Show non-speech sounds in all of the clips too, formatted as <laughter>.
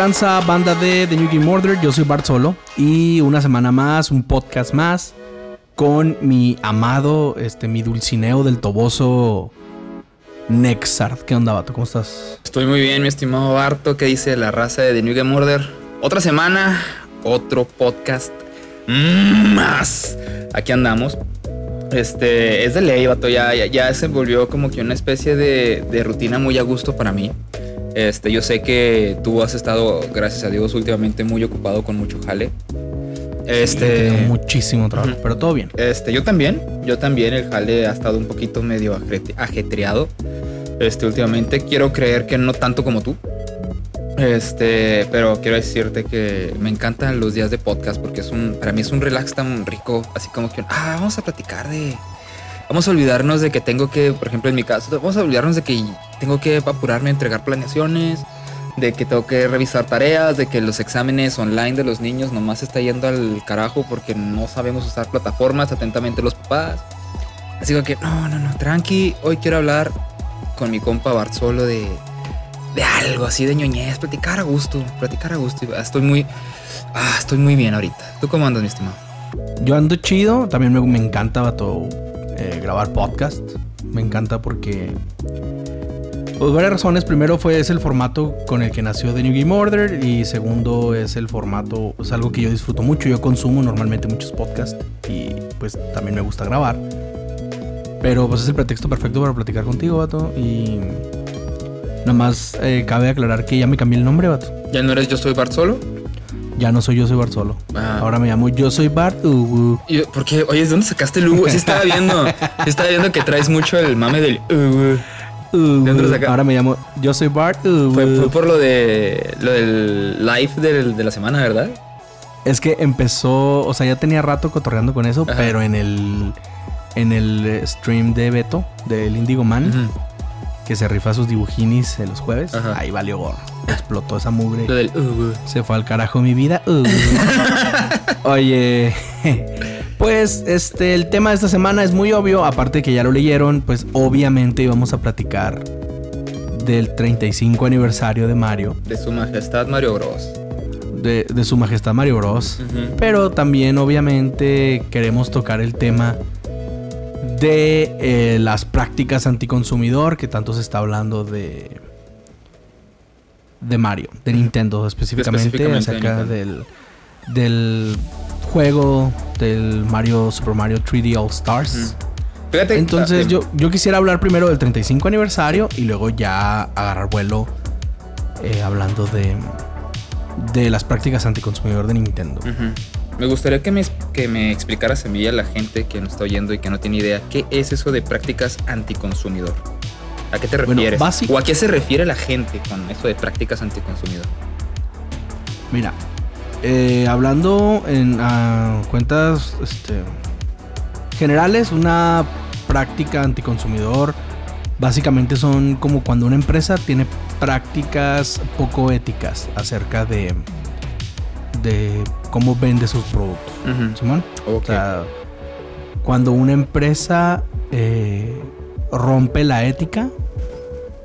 ¿Qué tranza banda de The New Game Order? Yo soy Bart Solo y una semana más, un podcast más con mi amado, este, mi dulcineo del toboso Nexart. ¿Qué onda, vato? ¿Cómo estás? Estoy muy bien, mi estimado Barto. ¿Qué dice la raza de The New Game Order? Otra semana, otro podcast más. Aquí andamos. Este, es de ley, vato. Ya, ya, se volvió como que una especie de rutina muy a gusto para mí. Este, yo sé que tú has estado, gracias a Dios, últimamente muy ocupado con mucho jale. Este, sí, muchísimo trabajo, pero todo bien. Este, yo también, yo también el jale ha estado un poquito medio ajetreado. Este, últimamente quiero creer que no tanto como tú. Este, pero quiero decirte que me encantan los días de podcast porque es un, para mí es un relax tan rico, así como que, ah, vamos a platicar de, vamos a olvidarnos de que tengo que, por ejemplo, en mi caso, vamos a olvidarnos de que tengo que apurarme a entregar planeaciones, de que tengo que revisar tareas, de que los exámenes online de los niños nomás está yendo al carajo porque no sabemos usar plataformas atentamente los papás. Así que, no, no, no, tranqui, hoy quiero hablar con mi compa Barzolo de, de algo así de ñoñez, platicar a gusto, platicar a gusto. Estoy muy, ah, estoy muy bien ahorita. ¿Tú cómo andas, mi estimado? Yo ando chido, también me, me encanta todo eh, grabar podcast. Me encanta porque... Por varias razones. Primero fue es el formato con el que nació The New Game Order. Y segundo es el formato, es algo que yo disfruto mucho. Yo consumo normalmente muchos podcasts. Y pues también me gusta grabar. Pero pues es el pretexto perfecto para platicar contigo, vato. Y nada más eh, cabe aclarar que ya me cambié el nombre, vato. ¿Ya no eres Yo Soy Bart Solo? Ya no soy yo soy Bart solo. Ah. Ahora me llamo yo soy Bart Ubu. ¿Por qué? Oye, ¿de dónde sacaste el Ubu? Sí estaba viendo. Sí estaba viendo que traes mucho el mame del Ubu. Ahora me llamo yo soy Bart Ubu. Fue, por lo de lo del live de la semana, ¿verdad? Es que empezó, o sea, ya tenía rato cotorreando con eso, pero en el en el stream de Beto del Indigo Man que se rifa sus dibujinis en los jueves, ahí valió gorro. Explotó esa mugre. Se fue al carajo mi vida. <laughs> Oye, pues este, el tema de esta semana es muy obvio. Aparte que ya lo leyeron, pues obviamente íbamos a platicar del 35 aniversario de Mario. De su majestad Mario Bros. De, su majestad Mario Bros. Pero también obviamente queremos tocar el tema de eh, las prácticas anticonsumidor, que tanto se está hablando de de Mario, de Nintendo específicamente, acerca del, del juego del Mario Super Mario 3D All Stars. Entonces yo, yo quisiera hablar primero del 35 aniversario y luego ya agarrar vuelo eh, hablando de, de las prácticas anticonsumidor de Nintendo. Me gustaría que me, que me explicaras a mí y a la gente que nos está oyendo y que no tiene idea qué es eso de prácticas anticonsumidor. ¿A qué te refieres? ¿O a qué se refiere la gente con eso de prácticas anticonsumidor? Mira, eh, hablando en cuentas este, generales, una práctica anticonsumidor básicamente son como cuando una empresa tiene prácticas poco éticas acerca de de cómo vende sus productos. Simón. O sea, cuando una empresa eh, rompe la ética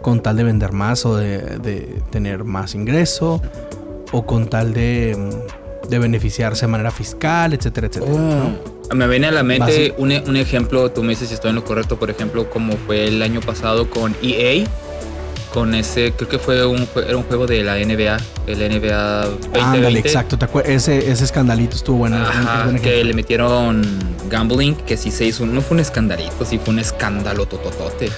con tal de vender más o de, tener más ingreso o con tal de, de, beneficiarse de manera fiscal, etcétera, etcétera. Oh. Me viene a la mente un, un, ejemplo, tú me dices si estoy en lo correcto, por ejemplo, como fue el año pasado con EA, con ese, creo que fue un, era un juego de la NBA, el NBA 2020. Ándale, exacto, ese, ese escandalito estuvo bueno. Ajá, que le metieron gambling, que sí se hizo, no fue un escandalito, sí fue un escándalo tototote.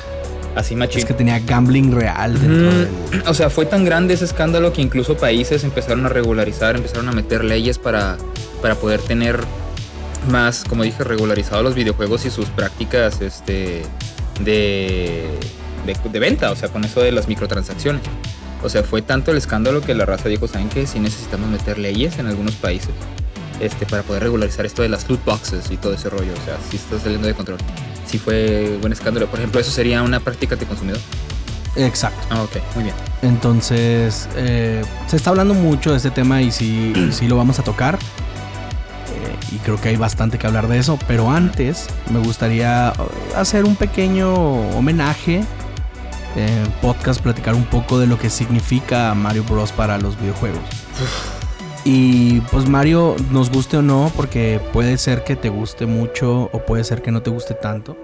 Así machín. Es que tenía gambling real dentro O sea, fue tan grande ese escándalo que incluso países empezaron a regularizar, empezaron a meter leyes para, para poder tener más, como dije, regularizados los videojuegos y sus prácticas este, de de, venta, o sea, con eso de las microtransacciones. O sea, fue tanto el escándalo que la raza dijo, ¿saben qué? Si necesitamos meter leyes en algunos países este, para poder regularizar esto de las loot boxes y todo ese rollo. O sea, si está saliendo de control. Si fue buen escándalo. Por ejemplo, eso sería una práctica de consumidor. Exacto. Ah, ok, muy bien. Entonces, eh, se está hablando mucho de este tema y sí, <clears throat> sí lo vamos a tocar. Eh, y creo que hay bastante que hablar de eso. Pero antes, me gustaría hacer un pequeño homenaje eh, podcast platicar un poco de lo que significa Mario Bros para los videojuegos. Y pues Mario, nos guste o no, porque puede ser que te guste mucho o puede ser que no te guste tanto.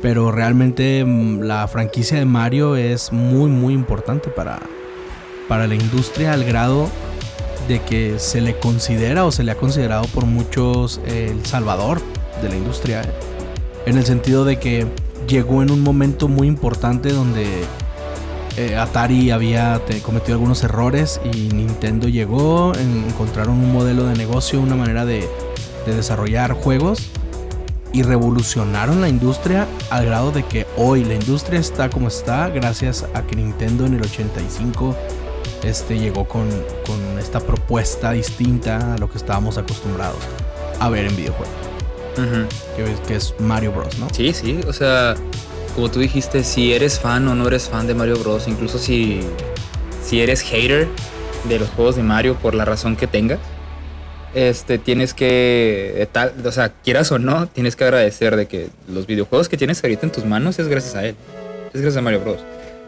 Pero realmente mm, la franquicia de Mario es muy muy importante para, para la industria al grado de que se le considera o se le ha considerado por muchos eh, el salvador de la industria. En el sentido de que llegó en un momento muy importante donde eh, Atari había cometido algunos errores y Nintendo llegó, encontraron un modelo de negocio, una manera de, de desarrollar juegos y revolucionaron la industria al grado de que hoy la industria está como está gracias a que Nintendo en el 85 este, llegó con, con esta propuesta distinta a lo que estábamos acostumbrados a ver en videojuegos. Que, que, es Mario Bros, ¿no? Sí, sí, o sea, como tú dijiste, si eres fan o no eres fan de Mario Bros, incluso si, si eres hater de los juegos de Mario por la razón que tengas, este, tienes que, tal, o sea, quieras o no, tienes que agradecer de que los videojuegos que tienes ahorita en tus manos es gracias a él, es gracias a Mario Bros.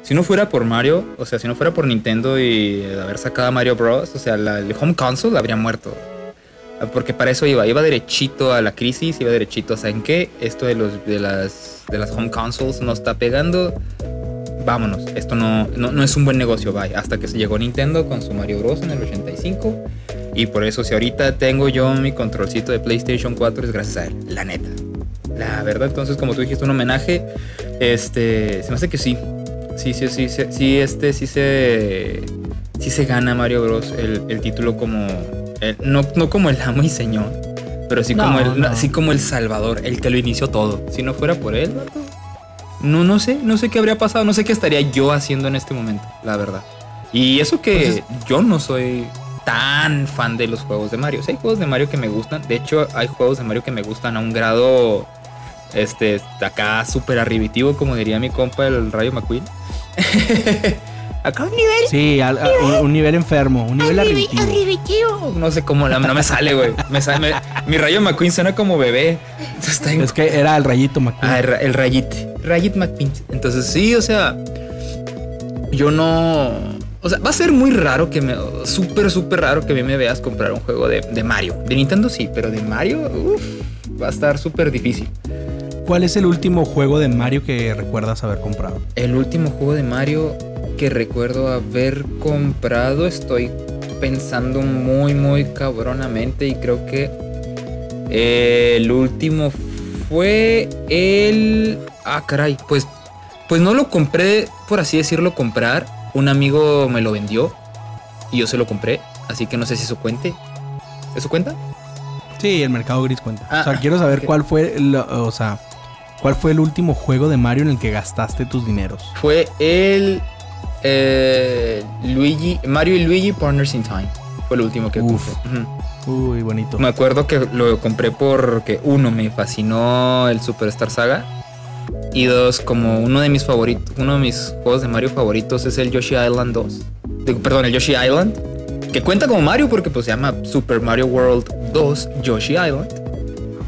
Si no fuera por Mario, o sea, si no fuera por Nintendo y haber sacado a Mario Bros, o sea, la, el home console habría muerto. Porque para eso iba, iba derechito a la crisis, iba derechito, o sea, ¿en qué? Esto de, los, de, las, de las home consoles no está pegando. Vámonos, esto no, no, es un buen negocio, vaya. Hasta que se llegó Nintendo con su Mario Bros. en el 85. Y por eso, si ahorita tengo yo mi controlcito de PlayStation 4, es gracias a él, la neta. La verdad, entonces, como tú dijiste, un homenaje, este, se me hace que sí, Sí, sí, sí, sí, este sí se, sí se gana Mario Bros. el, título como, no, no como el amo y señor, pero sí, como el, como el salvador, el que lo inició todo. Si no fuera por él, no, no sé, no sé qué habría pasado, no sé qué estaría yo haciendo en este momento, la verdad. Y eso que yo no soy tan fan de los juegos de Mario. hay juegos de Mario que me gustan. De hecho, hay juegos de Mario que me gustan a un grado este, acá súper arribitivo, como diría mi compa el Rayo McQueen. <laughs> acá un nivel. Sí, Un, nivel enfermo, un nivel arribitivo. No sé cómo, no me sale, güey. mi Rayo McQueen suena como bebé. Es que era el Rayito McQueen. Ah, el, Rayit. Rayit McQueen. Entonces, sí, o sea, yo no. O sea, va a ser muy raro que me. Súper, súper raro que a mí me veas comprar un juego de, de Mario. De Nintendo sí, pero de Mario, uff, va a estar súper difícil. ¿Cuál es el último juego de Mario que recuerdas haber comprado? El último juego de Mario que recuerdo haber comprado, estoy pensando muy, muy cabronamente y creo que el último fue el... Ah, caray, pues, pues no lo compré, por así decirlo, comprar. Un amigo me lo vendió y yo se lo compré, así que no sé si eso cuente. ¿Eso cuenta? Sí, el mercado gris cuenta. o sea, ah, quiero saber cuál fue, o sea, ¿Cuál fue el último juego de Mario en el que gastaste tus dineros? Fue el eh, Luigi, Mario y Luigi Partners in Time. Fue el último que compré. Uy, bonito. Me acuerdo que lo compré porque uno me fascinó el Superstar Saga y dos como uno de mis favoritos, uno de mis juegos de Mario favoritos es el Yoshi Island 2. Perdón, el Yoshi Island que cuenta como Mario porque pues se llama Super Mario World 2 Yoshi Island.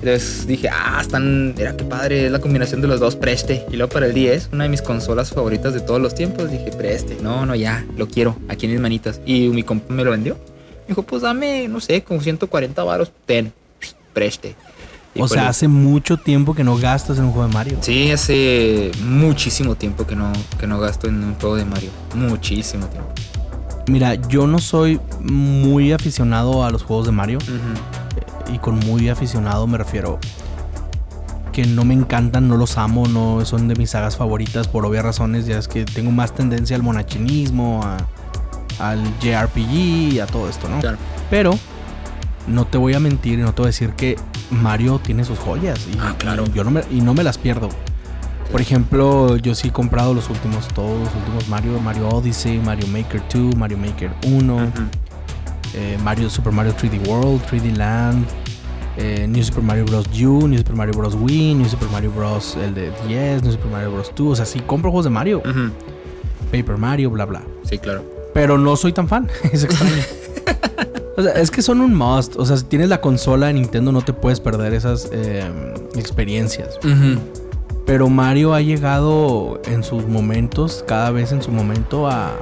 Entonces dije, ah, están, era que padre, es la combinación de los dos, preste. Y luego para el 10, una de mis consolas favoritas de todos los tiempos, dije, preste. No, no, ya, lo quiero, aquí en mis manitas. Y mi compa me lo vendió. Me dijo, pues dame, no sé, como 140 varos, ten, preste. o sea, hace mucho tiempo que no gastas en un juego de Mario. Sí, hace muchísimo tiempo que no, que no gasto en un juego de Mario. Muchísimo tiempo. Mira, yo no soy muy aficionado a los juegos de Mario y con muy aficionado me refiero que no me encantan, no los amo, no son de mis sagas favoritas por obvias razones, ya es que tengo más tendencia al monachinismo, al JRPG, a todo esto, ¿no? Pero no te voy a mentir, no te voy a decir que Mario tiene sus joyas y, ah, claro. yo no me, y no me las pierdo. Por ejemplo, yo sí he comprado los últimos, todos los últimos Mario, Mario Odyssey, Mario Maker 2, Mario Maker 1, eh, Mario, Super Mario 3D World, 3D Land, eh, New Super Mario Bros. U, New Super Mario Bros. Wii, New Super Mario Bros. el de 10, New Super Mario Bros. 2. O sea, sí compro juegos de Mario. Paper Mario, bla, bla. Sí, claro. Pero no soy tan fan. <laughs> es extraño. o sea, es que son un must. O sea, si tienes la consola de Nintendo, no te puedes perder esas em, experiencias. Pero Mario ha llegado en sus momentos, cada vez en su momento, a.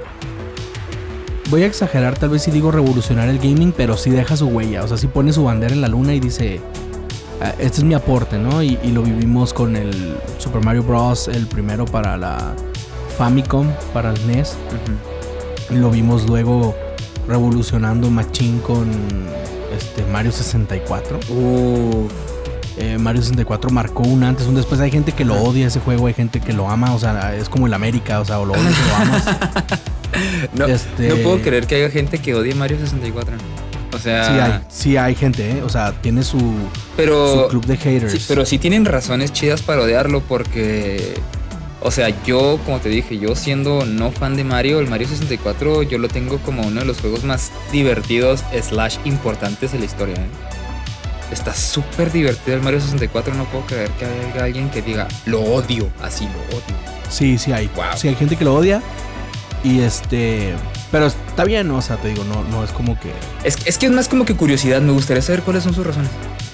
Voy a exagerar, tal vez si digo revolucionar el gaming, pero sí deja su huella. O sea, sí pone su bandera en la luna y dice: "Ah, Este es mi aporte, ¿no? Y, y lo vivimos con el Super Mario Bros., el primero para la Famicom, para el NES. Lo vimos luego revolucionando Machine con este, Mario 64. Uh, Eh, Mario 64 marcó un antes, un después. Hay gente que lo odia ese juego, hay gente que lo ama, o sea, es como el América, o sea, o lo odias o lo amas. <laughs> no, Este- no puedo creer que haya gente que odie Mario 64. O sea, Sí hay, sí hay gente, ¿eh? o sea, tiene su, su pero, club de haters. sí, pero sí tienen razones chidas para odiarlo porque, o sea, yo, como te dije, yo siendo no fan de Mario, el Mario 64 yo lo tengo como uno de los juegos más divertidos slash importantes de la historia. ¿eh? Está súper divertido el Mario 64, no puedo creer que haya alguien que diga, lo odio, así lo odio. Sí, sí hay. Wow. Sí hay gente que lo odia. Y este. Pero está bien, o sea, te digo, no, no es como que. Es, es que es más como que curiosidad, me gustaría saber cuáles son sus razones.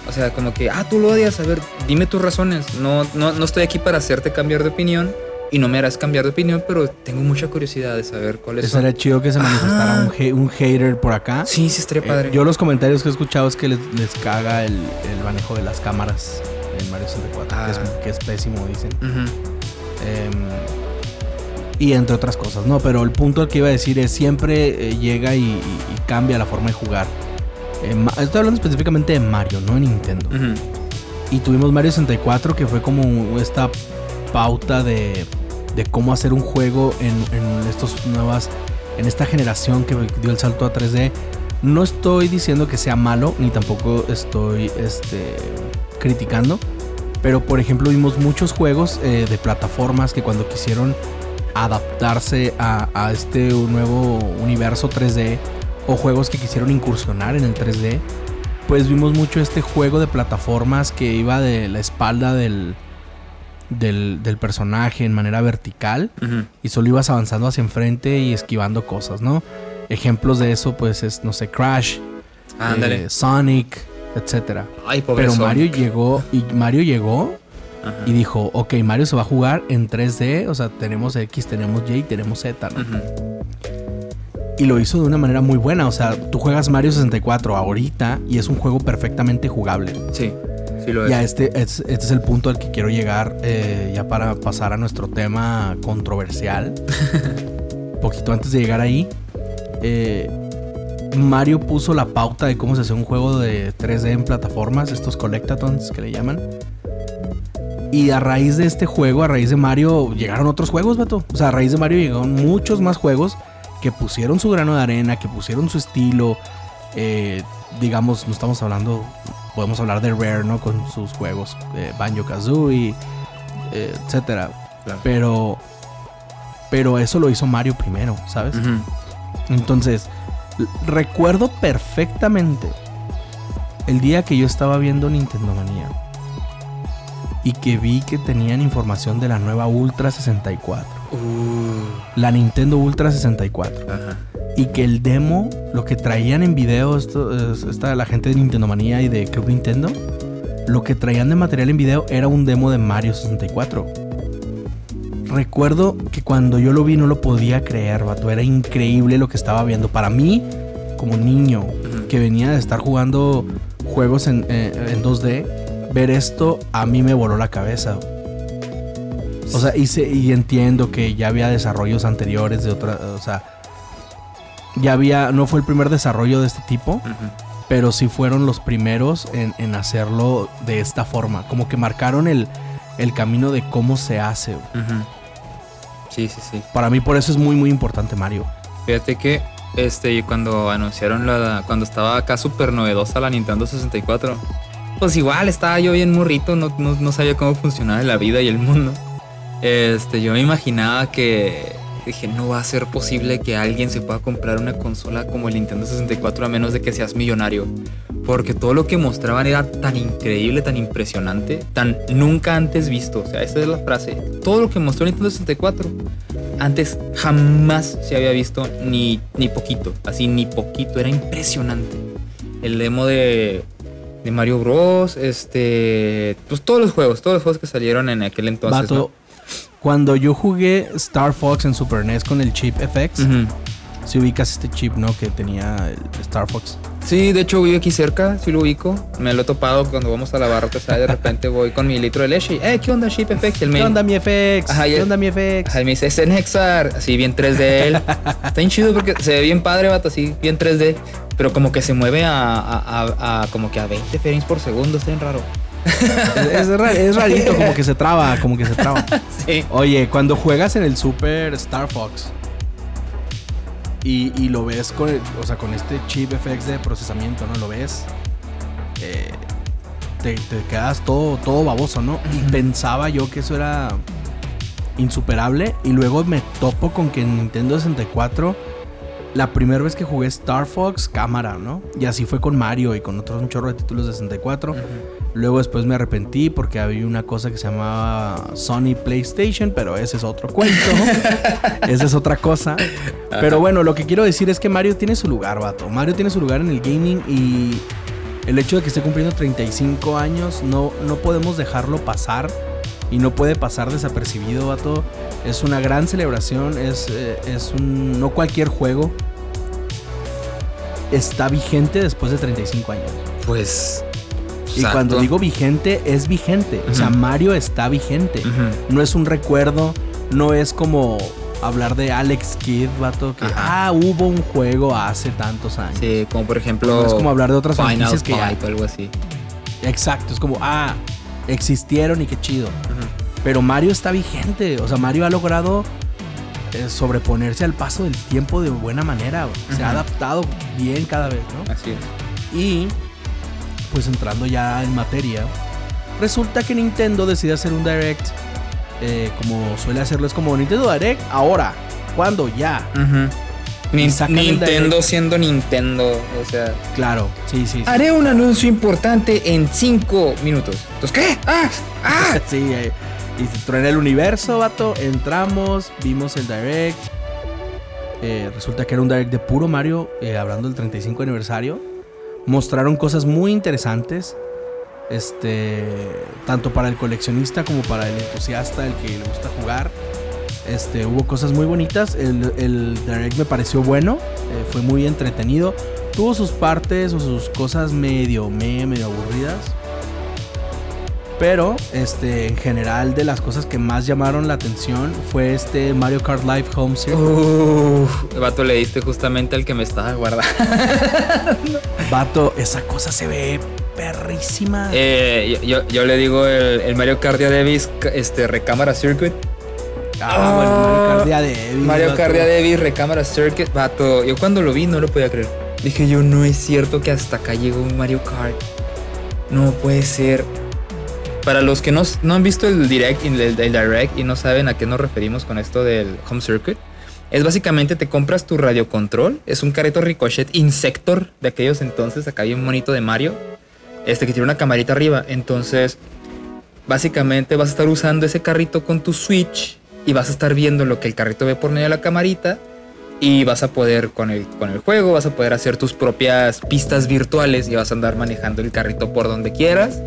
O sea, como que, ah, tú lo odias, a ver, dime tus razones. No, no, no estoy aquí para hacerte cambiar de opinión y no me harás cambiar de opinión, pero tengo mucha curiosidad de saber cuáles son. Estaría chido que se manifestara un, ha- un hater por acá. Sí, sí, estaría Eh, padre. yo los comentarios que he escuchado es que les, les caga el, el manejo de las cámaras en Mario 64, que, es, Ah. que es pésimo, dicen. Ujú. Em, y entre otras cosas, ¿no? Pero el punto que iba a decir es siempre eh, llega y, y- y cambia la forma de jugar. Eh, estoy hablando específicamente de Mario, no de Nintendo. Ujú. Y tuvimos Mario 64, que fue como esta pauta de, de cómo hacer un juego en, en estos nuevas. En esta generación que dio el salto a 3D. No estoy diciendo que sea malo, ni tampoco estoy este, criticando. Pero por ejemplo, vimos muchos juegos eh, de plataformas que cuando quisieron adaptarse a, a este nuevo universo 3D. O juegos que quisieron incursionar en el 3D pues vimos mucho este juego de plataformas que iba de la espalda del, del, del personaje en manera vertical y solo ibas avanzando hacia enfrente y esquivando cosas, ¿no? Ejemplos de eso pues es, no sé, Crash, eh, Sonic, etcétera. Pero Sonic. Mario llegó y Mario llegó Ajá. y dijo, ok, Mario se va a jugar en 3D, o sea, tenemos X, tenemos Y, tenemos Z. Y lo hizo de una manera muy buena, o sea, tú juegas Mario 64 ahorita y es un juego perfectamente jugable. Sí, sí lo es. Ya este, es- este es el punto al que quiero llegar eh, ya para pasar a nuestro tema controversial. <laughs> Poquito antes de llegar ahí, eh, Mario puso la pauta de cómo se hace un juego de 3D en plataformas, estos collectatons que le llaman. Y a raíz de este juego, a raíz de Mario, llegaron otros juegos, vato. O sea, a raíz de Mario llegaron muchos más juegos que pusieron su grano de arena, que pusieron su estilo. Eh, digamos, no estamos hablando, podemos hablar de Rare, ¿no? Con sus juegos, eh, Banjo Kazooie, eh, etcétera. Claro. Pero, pero eso lo hizo Mario primero, ¿sabes? Entonces, recuerdo perfectamente el día que yo estaba viendo Nintendo Manía y que vi que tenían información de la nueva Ultra 64, Uh, la Nintendo Ultra 64, ajá. y que el demo, lo que traían en video, esto, esta, la gente de Nintendo Manía y de Club Nintendo, lo que traían de material en video era un demo de Mario 64. Recuerdo que cuando yo lo vi no lo podía creer, vato. Era increíble lo que estaba viendo. Para mí, como niño, que venía de estar jugando juegos en, eh, en 2D, ver esto a mí me voló la cabeza. O sea, y, se- y entiendo que ya había desarrollos anteriores de otra, o sea, ya había, no fue el primer desarrollo de este tipo, pero sí fueron los primeros en, en hacerlo de esta forma. Como que marcaron el, el camino de cómo se hace. Sí, sí, sí. Para mí por eso es muy, muy importante Mario. Fíjate que este cuando anunciaron la cuando estaba acá súper novedosa la Nintendo 64, pues igual estaba yo bien morrito, no, no, no sabía cómo funcionaba la vida y el mundo. Este, yo me imaginaba que dije, no va a ser posible que alguien se pueda comprar una consola como el Nintendo 64 a menos de que seas millonario. Porque todo lo que mostraban era tan increíble, tan impresionante, tan nunca antes visto. O sea, esa es la frase. Todo lo que mostró Nintendo 64 antes jamás se había visto ni, ni poquito, así ni poquito, era impresionante. El demo de, de Mario Bros. Este. Pues todos los juegos, todos los juegos que salieron en aquel entonces. Vato, ¿no? cuando yo jugué Star Fox en Super NES con el chip FX, Ujú. si ubicas este chip, ¿no? Que tenía el Star Fox. Sí, de hecho vivo aquí cerca, sí lo ubico. Me lo he topado cuando vamos a la barra, ¿sabes? De repente voy con mi litro de leche y, eh, ¿qué onda, Chip FX? Me- ¿Qué onda mi FX? Ajá, ¿Qué ya- onda mi FX? Ajá, y me dice, es en Hexar, así bien 3D él. <laughs> Está bien chido porque se ve bien padre, vato, así bien 3D. Pero como que se mueve a, a- a- a- como que a 20 frames por segundo, está bien raro. Es, es ra- es rarito, como que se traba, como que se traba. <laughs> Sí. Oye, cuando juegas en el Super Star Fox y, y lo ves con, el- o sea, con este chip FX de procesamiento, ¿no? Lo ves, eh, te, te quedas todo, todo baboso, ¿no? Y pensaba yo que eso era insuperable y luego me topo con que en Nintendo 64 la primera vez que jugué Star Fox, cámara, ¿no? Y así fue con Mario y con otros un chorro de títulos de 64. Luego después me arrepentí porque había una cosa que se llamaba Sony PlayStation, pero ese es otro cuento. <laughs> Esa es otra cosa. Pero bueno, lo que quiero decir es que Mario tiene su lugar, vato. Mario tiene su lugar en el gaming y el hecho de que esté cumpliendo 35 años no, no podemos dejarlo pasar y no puede pasar desapercibido, vato. Es una gran celebración, es, eh, es un... no cualquier juego está vigente después de 35 años. Pues. Y cuando digo vigente, es vigente. O sea. Mario está vigente. No es un recuerdo, no es como hablar de Alex Kidd, vato, que Ajá. ah, hubo un juego hace tantos años. Sí, como por ejemplo. No es como hablar de otras franquicias que ya- Fight o algo así. Exacto, es como, ah, existieron y qué chido. Pero Mario está vigente, o sea, Mario ha logrado eh, sobreponerse al paso del tiempo de buena manera. Se ha adaptado bien cada vez, ¿no? Así es. Y pues entrando ya en materia, resulta que Nintendo decide hacer un direct eh, como suele hacerlo, es como Nintendo Direct ahora, ¿cuándo? Ya. El Nintendo siendo Nintendo. O sea. Claro, sí, sí. sí. Haré un anuncio importante en 5 minutos. Entonces, ¿qué? ¡Ah! ¡Ah! <laughs> sí, eh, y se el universo, vato. Entramos, vimos el direct. Eh, resulta que era un direct de puro Mario, eh, hablando del 35 aniversario. Mostraron cosas muy interesantes. Este, tanto para el coleccionista como para el entusiasta, el que le gusta jugar. Este, hubo cosas muy bonitas. El, direct me pareció bueno, eh, fue muy entretenido. Tuvo sus partes o sus cosas medio, me, medio aburridas. Pero, este, en general, de las cosas que más llamaron la atención fue este Mario Kart Live Home Circuit. Uf, vato, le diste justamente al que me estaba guardando. Vato, esa cosa se ve perrísima. Eh, yo, yo- yo le digo el, el Mario Kart de Davis este, Recámara Circuit. ah, bueno, Mario Kart Día de Evi, Mario vato. Kart de Davis Recámara Circuit. Vato, yo cuando lo vi no lo podía creer. Dije yo, no es cierto que hasta acá llegó un Mario Kart. No puede ser. Para los que no, no han visto el direct, el, el direct y no saben a qué nos referimos con esto del Home Circuit, es básicamente te compras tu radiocontrol. Es un carrito Ricochet Insector de aquellos entonces, acá hay un monito de Mario, este que tiene una camarita arriba. Entonces, básicamente vas a estar usando ese carrito con tu Switch y vas a estar viendo lo que el carrito ve por medio de la camarita y vas a poder con el, con el juego, vas a poder hacer tus propias pistas virtuales y vas a andar manejando el carrito por donde quieras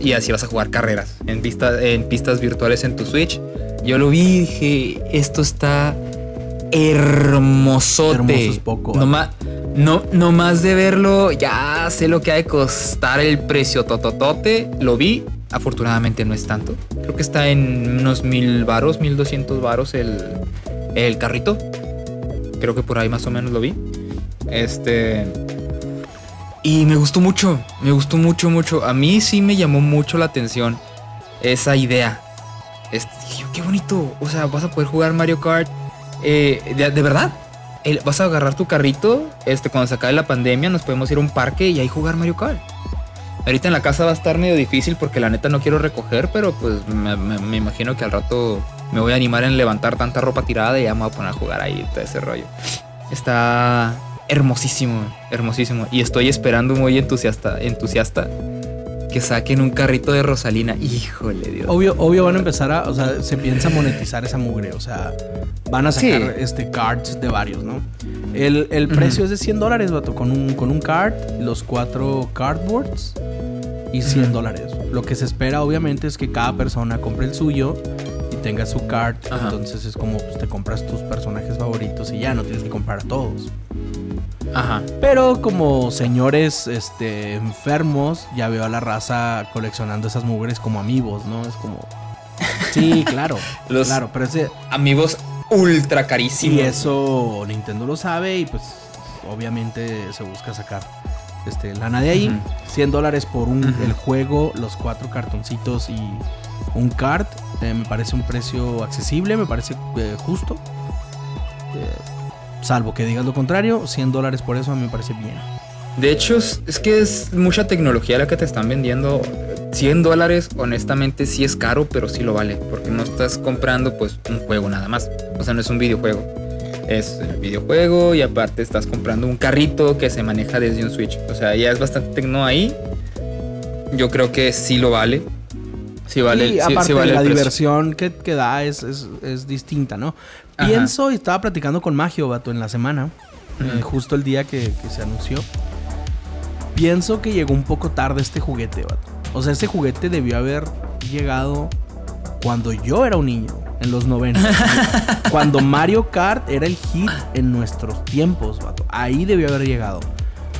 y así vas a jugar carreras en, pista- en pistas virtuales en tu Switch. Yo lo vi y dije, esto está hermosote. Hermoso es poco, No, ma- no, no más de verlo, ya sé lo que ha de costar el precio tototote. Lo vi, afortunadamente no es tanto. Creo que está en unos mil varos, mil doscientos varos el, el carrito. Creo que por ahí más o menos lo vi. Este. Y me gustó mucho, me gustó mucho, mucho. A mí sí me llamó mucho la atención esa idea. Este, qué bonito. O sea, vas a poder jugar Mario Kart. eh, de, verdad. El- vas a agarrar tu carrito. Este, cuando se acabe la pandemia, nos podemos ir a un parque y ahí jugar Mario Kart. Ahorita en la casa va a estar medio difícil porque la neta no quiero recoger, pero pues me imagino que al rato me voy a animar en levantar tanta ropa tirada y ya me voy a poner a jugar ahí todo ese rollo. Está hermosísimo, hermosísimo. Y estoy esperando muy entusiasta, entusiasta que saquen un carrito de Rosalina. Híjole, Dios. Obvio, obvio van a empezar a, o sea, se piensa monetizar esa mugre, o sea, van a sacar Sí. este cards de varios, ¿no? El, el precio es de 100 dólares, vato, con un, con un card, los cuatro cardboards y 100 dólares. Lo que se espera obviamente es que cada persona compre el suyo tenga su card. Ajá. Entonces es como pues, te compras tus personajes favoritos y ya no tienes que comprar a todos. Ajá. Pero como señores este, enfermos, ya veo a la raza coleccionando esas mugres como amigos, ¿no? Es como... Sí, <laughs> claro. Los- Claro, pero ese... Amigos ultra Y carísimos. eso Nintendo lo sabe y pues obviamente se busca sacar este, lana de ahí. Ujú. 100 dólares por un, el juego, los cuatro cartoncitos y un card. Eh, me parece un precio accesible, me parece eh, justo. Eh, salvo que digas lo contrario, 100 dólares por eso a mí me parece bien. De hecho, es que es mucha tecnología la que te están vendiendo. 100 dólares, honestamente, sí es caro, pero sí lo vale. Porque no estás comprando, pues, un juego nada más. O sea, no es un videojuego. Es el videojuego y aparte estás comprando un carrito que se maneja desde un Switch. O sea, ya es bastante tecno ahí. Yo creo que sí lo vale. Sí vale, y aparte sí vale la el diversión que, que da es, es- es distinta, ¿no? Ajá. Pienso y estaba platicando con Magio, vato, en la semana, eh, justo el día que, que se anunció. Pienso que llegó un poco tarde este juguete, vato. O sea, este juguete debió haber llegado cuando yo era un niño, en los 90. <laughs> cuando Mario Kart era el hit en nuestros tiempos, vato. Ahí debió haber llegado.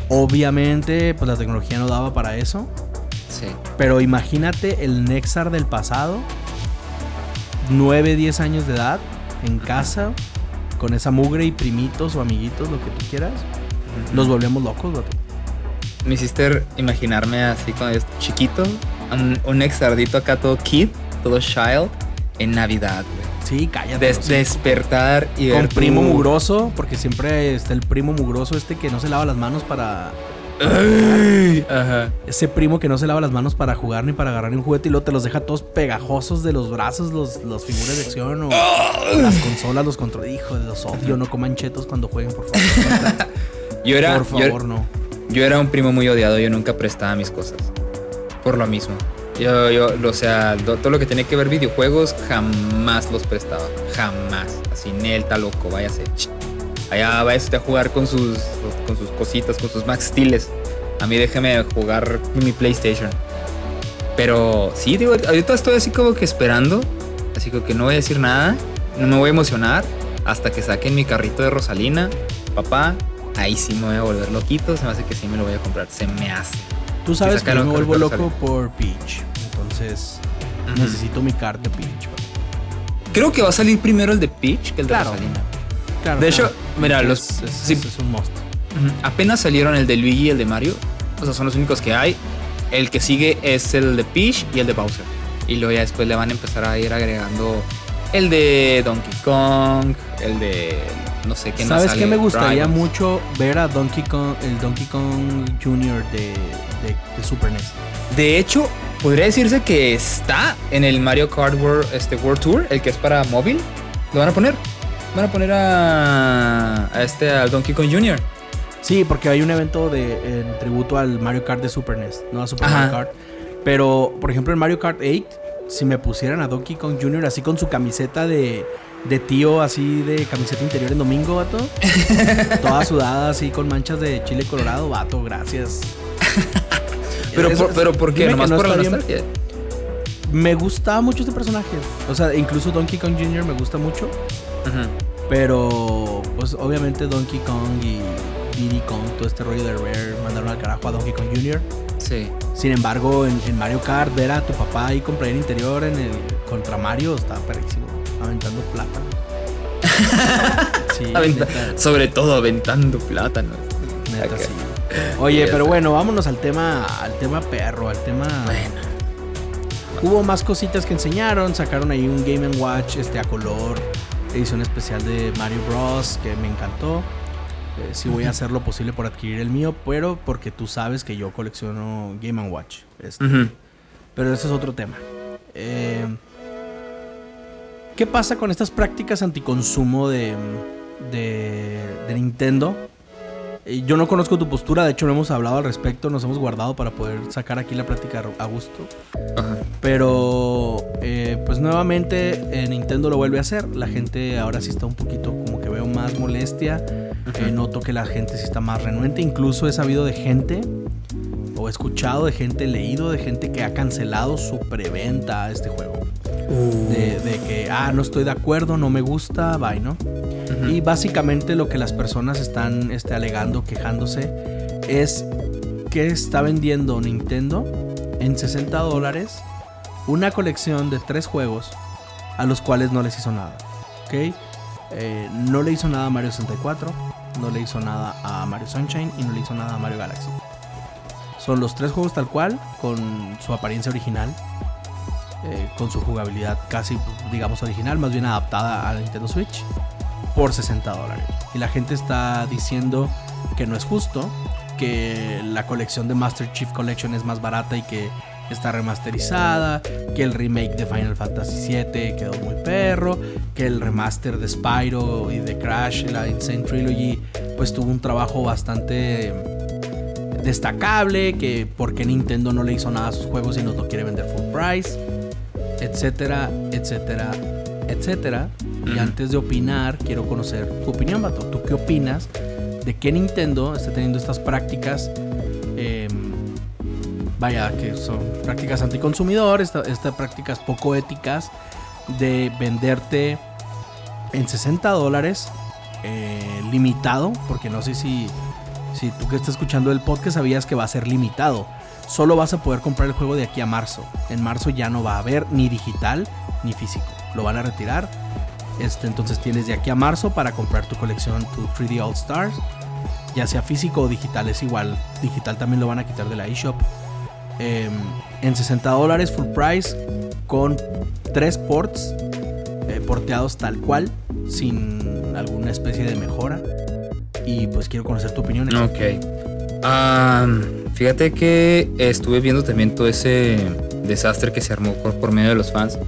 Obviamente, pues la tecnología no daba para eso. Sí. Pero imagínate el Nexar del pasado, 9, 10 años de edad, en casa, con esa mugre y primitos o amiguitos, lo que tú quieras. Los volvemos locos, vato. Me hiciste imaginarme así cuando yo chiquito, un, un exardito acá todo kid, todo child, en Navidad, güey. Sí, cállate. Des- despertar y con ver primo tu- mugroso, porque siempre está el primo mugroso este que no se lava las manos para... Ay, Ajá. Ese primo que no se lava las manos para jugar ni para agarrar ni un juguete y luego te los deja todos pegajosos de los brazos, los, los figuras de acción o las consolas, los controles. Hijo de los odio, no coman chetos cuando jueguen, por favor. <laughs> Yo era, por yo- favor, no. Yo era un primo muy odiado, yo nunca prestaba mis cosas. Por lo mismo. Yo, yo, o sea, todo lo que tenía que ver videojuegos, jamás los prestaba. Jamás. Así, Nelta, loco, váyase. Allá váyase usted a jugar con sus, con sus cositas, con sus Max Steels. A mí déjeme jugar mi PlayStation. Pero sí, digo, ahorita estoy así como que esperando. Así como que no voy a decir nada. No me voy a emocionar hasta que saquen mi carrito de Rosalina. Papá, ahí sí me voy a volver loquito. Se me hace que sí me lo voy a comprar. Se me hace. Tú sabes que yo me vuelvo loco por Peach. Entonces, necesito mi card de Peach. Creo que va a salir primero el de Peach que el de Claro. Rosalina. Claro, De claro. hecho, mira, Es- los- Es, sí. es un must. Ujú. Apenas salieron el de Luigi y el de Mario. O sea, son los únicos que hay. El que sigue es el de Peach y el de Bowser. Y luego ya después le van a empezar a ir agregando el de Donkey Kong, el de no sé qué ¿Sabes qué me gustaría mucho ver a Donkey Kong, el Donkey Kong Jr. de, de, de Super NES? De hecho, podría decirse que está en el Mario Kart World, este World Tour, el que es para móvil. Lo van a poner. Van a poner a, a este al Donkey Kong Jr. Sí, porque hay un evento de en tributo al Mario Kart de Super NES, no a Super Ajá. Mario Kart. Pero, por ejemplo, en Mario Kart 8, si me pusieran a Donkey Kong Jr. así con su camiseta de, de tío, así de camiseta interior en domingo, vato. <laughs> toda sudada, así con manchas de chile colorado, vato, gracias. <laughs> Pero, Eso- por, pero ¿por qué? Nomás no por la nostalgia. Me gusta mucho este personaje. O sea, incluso Donkey Kong Jr. me gusta mucho. Pero, pues obviamente Donkey Kong y Diddy Kong, todo este rollo de Rare, mandaron al carajo a Donkey Kong Jr. Sí. Sin embargo, en, en Mario Kart, ver a tu papá ahí con playera interior en el contra Mario está perrísimo. Aventando plata. <laughs> Sí, Aventa- neta, sobre todo aventando plátanos. neta, sí. Oye, pero bueno, vámonos al tema, al tema perro, al tema. Hubo más cositas que enseñaron, sacaron ahí un Game Watch este a color, edición especial de Mario Bros. que me encantó. Eh, sí voy a hacer lo posible por adquirir el mío, pero porque tú sabes que yo colecciono Game Watch. este. Pero ese es otro tema. Eh, ¿Qué pasa con estas prácticas anticonsumo de, de, de Nintendo? Eh, Yo no conozco tu postura, de hecho no hemos hablado al respecto, nos hemos guardado para poder sacar aquí la plática a gusto. Ajá. Pero, eh, pues nuevamente eh, Nintendo lo vuelve a hacer. La gente ahora sí está un poquito como que veo más molestia. Eh, noto que la gente sí está más renuente. Incluso he sabido de gente, o escuchado de gente, leído de gente que ha cancelado su preventa a este juego. Uh. De, de que, ah, no estoy de acuerdo, no me gusta, bye, ¿no? Y básicamente lo que las personas están este, alegando, quejándose, es que está vendiendo Nintendo en 60 dólares una colección de tres juegos a los cuales no les hizo nada. ¿Ok? Eh, no le hizo nada a Mario 64, no le hizo nada a Mario Sunshine y no le hizo nada a Mario Galaxy. Son los tres juegos tal cual, con su apariencia original, eh, con su jugabilidad casi, digamos, original, más bien adaptada a la Nintendo Switch, por 60 dólares. Y la gente está diciendo que no es justo, que la colección de Master Chief Collection es más barata y que está remasterizada, que el remake de Final Fantasy VII quedó muy perro, que el remaster de Spyro y de Crash, la Insane Trilogy, pues tuvo un trabajo bastante destacable, que porque Nintendo no le hizo nada a sus juegos y nos lo quiere vender full price, etcétera, etcétera, etcétera. Y antes de opinar, quiero conocer tu opinión, Vato. ¿Tú qué opinas de que Nintendo esté teniendo estas prácticas? eh, vaya, que son prácticas anticonsumidor, esta- estas prácticas poco éticas de venderte en 60 dólares eh, limitado, porque no sé si, si tú que estás escuchando el podcast sabías que va a ser limitado. Solo vas a poder comprar el juego de aquí a marzo. En marzo ya no va a haber ni digital ni físico. Lo van a retirar. Este, entonces tienes de aquí a marzo para comprar tu colección, tu 3D All Stars. Ya sea físico o digital, es igual. Digital también lo van a quitar de la eShop. Eh, en 60 dólares full price con tres ports eh, porteados tal cual, sin alguna especie de mejora. Y pues quiero conocer tu opinión. Ok. Ah, fíjate que estuve viendo también todo ese desastre que se armó por, por medio de los fans.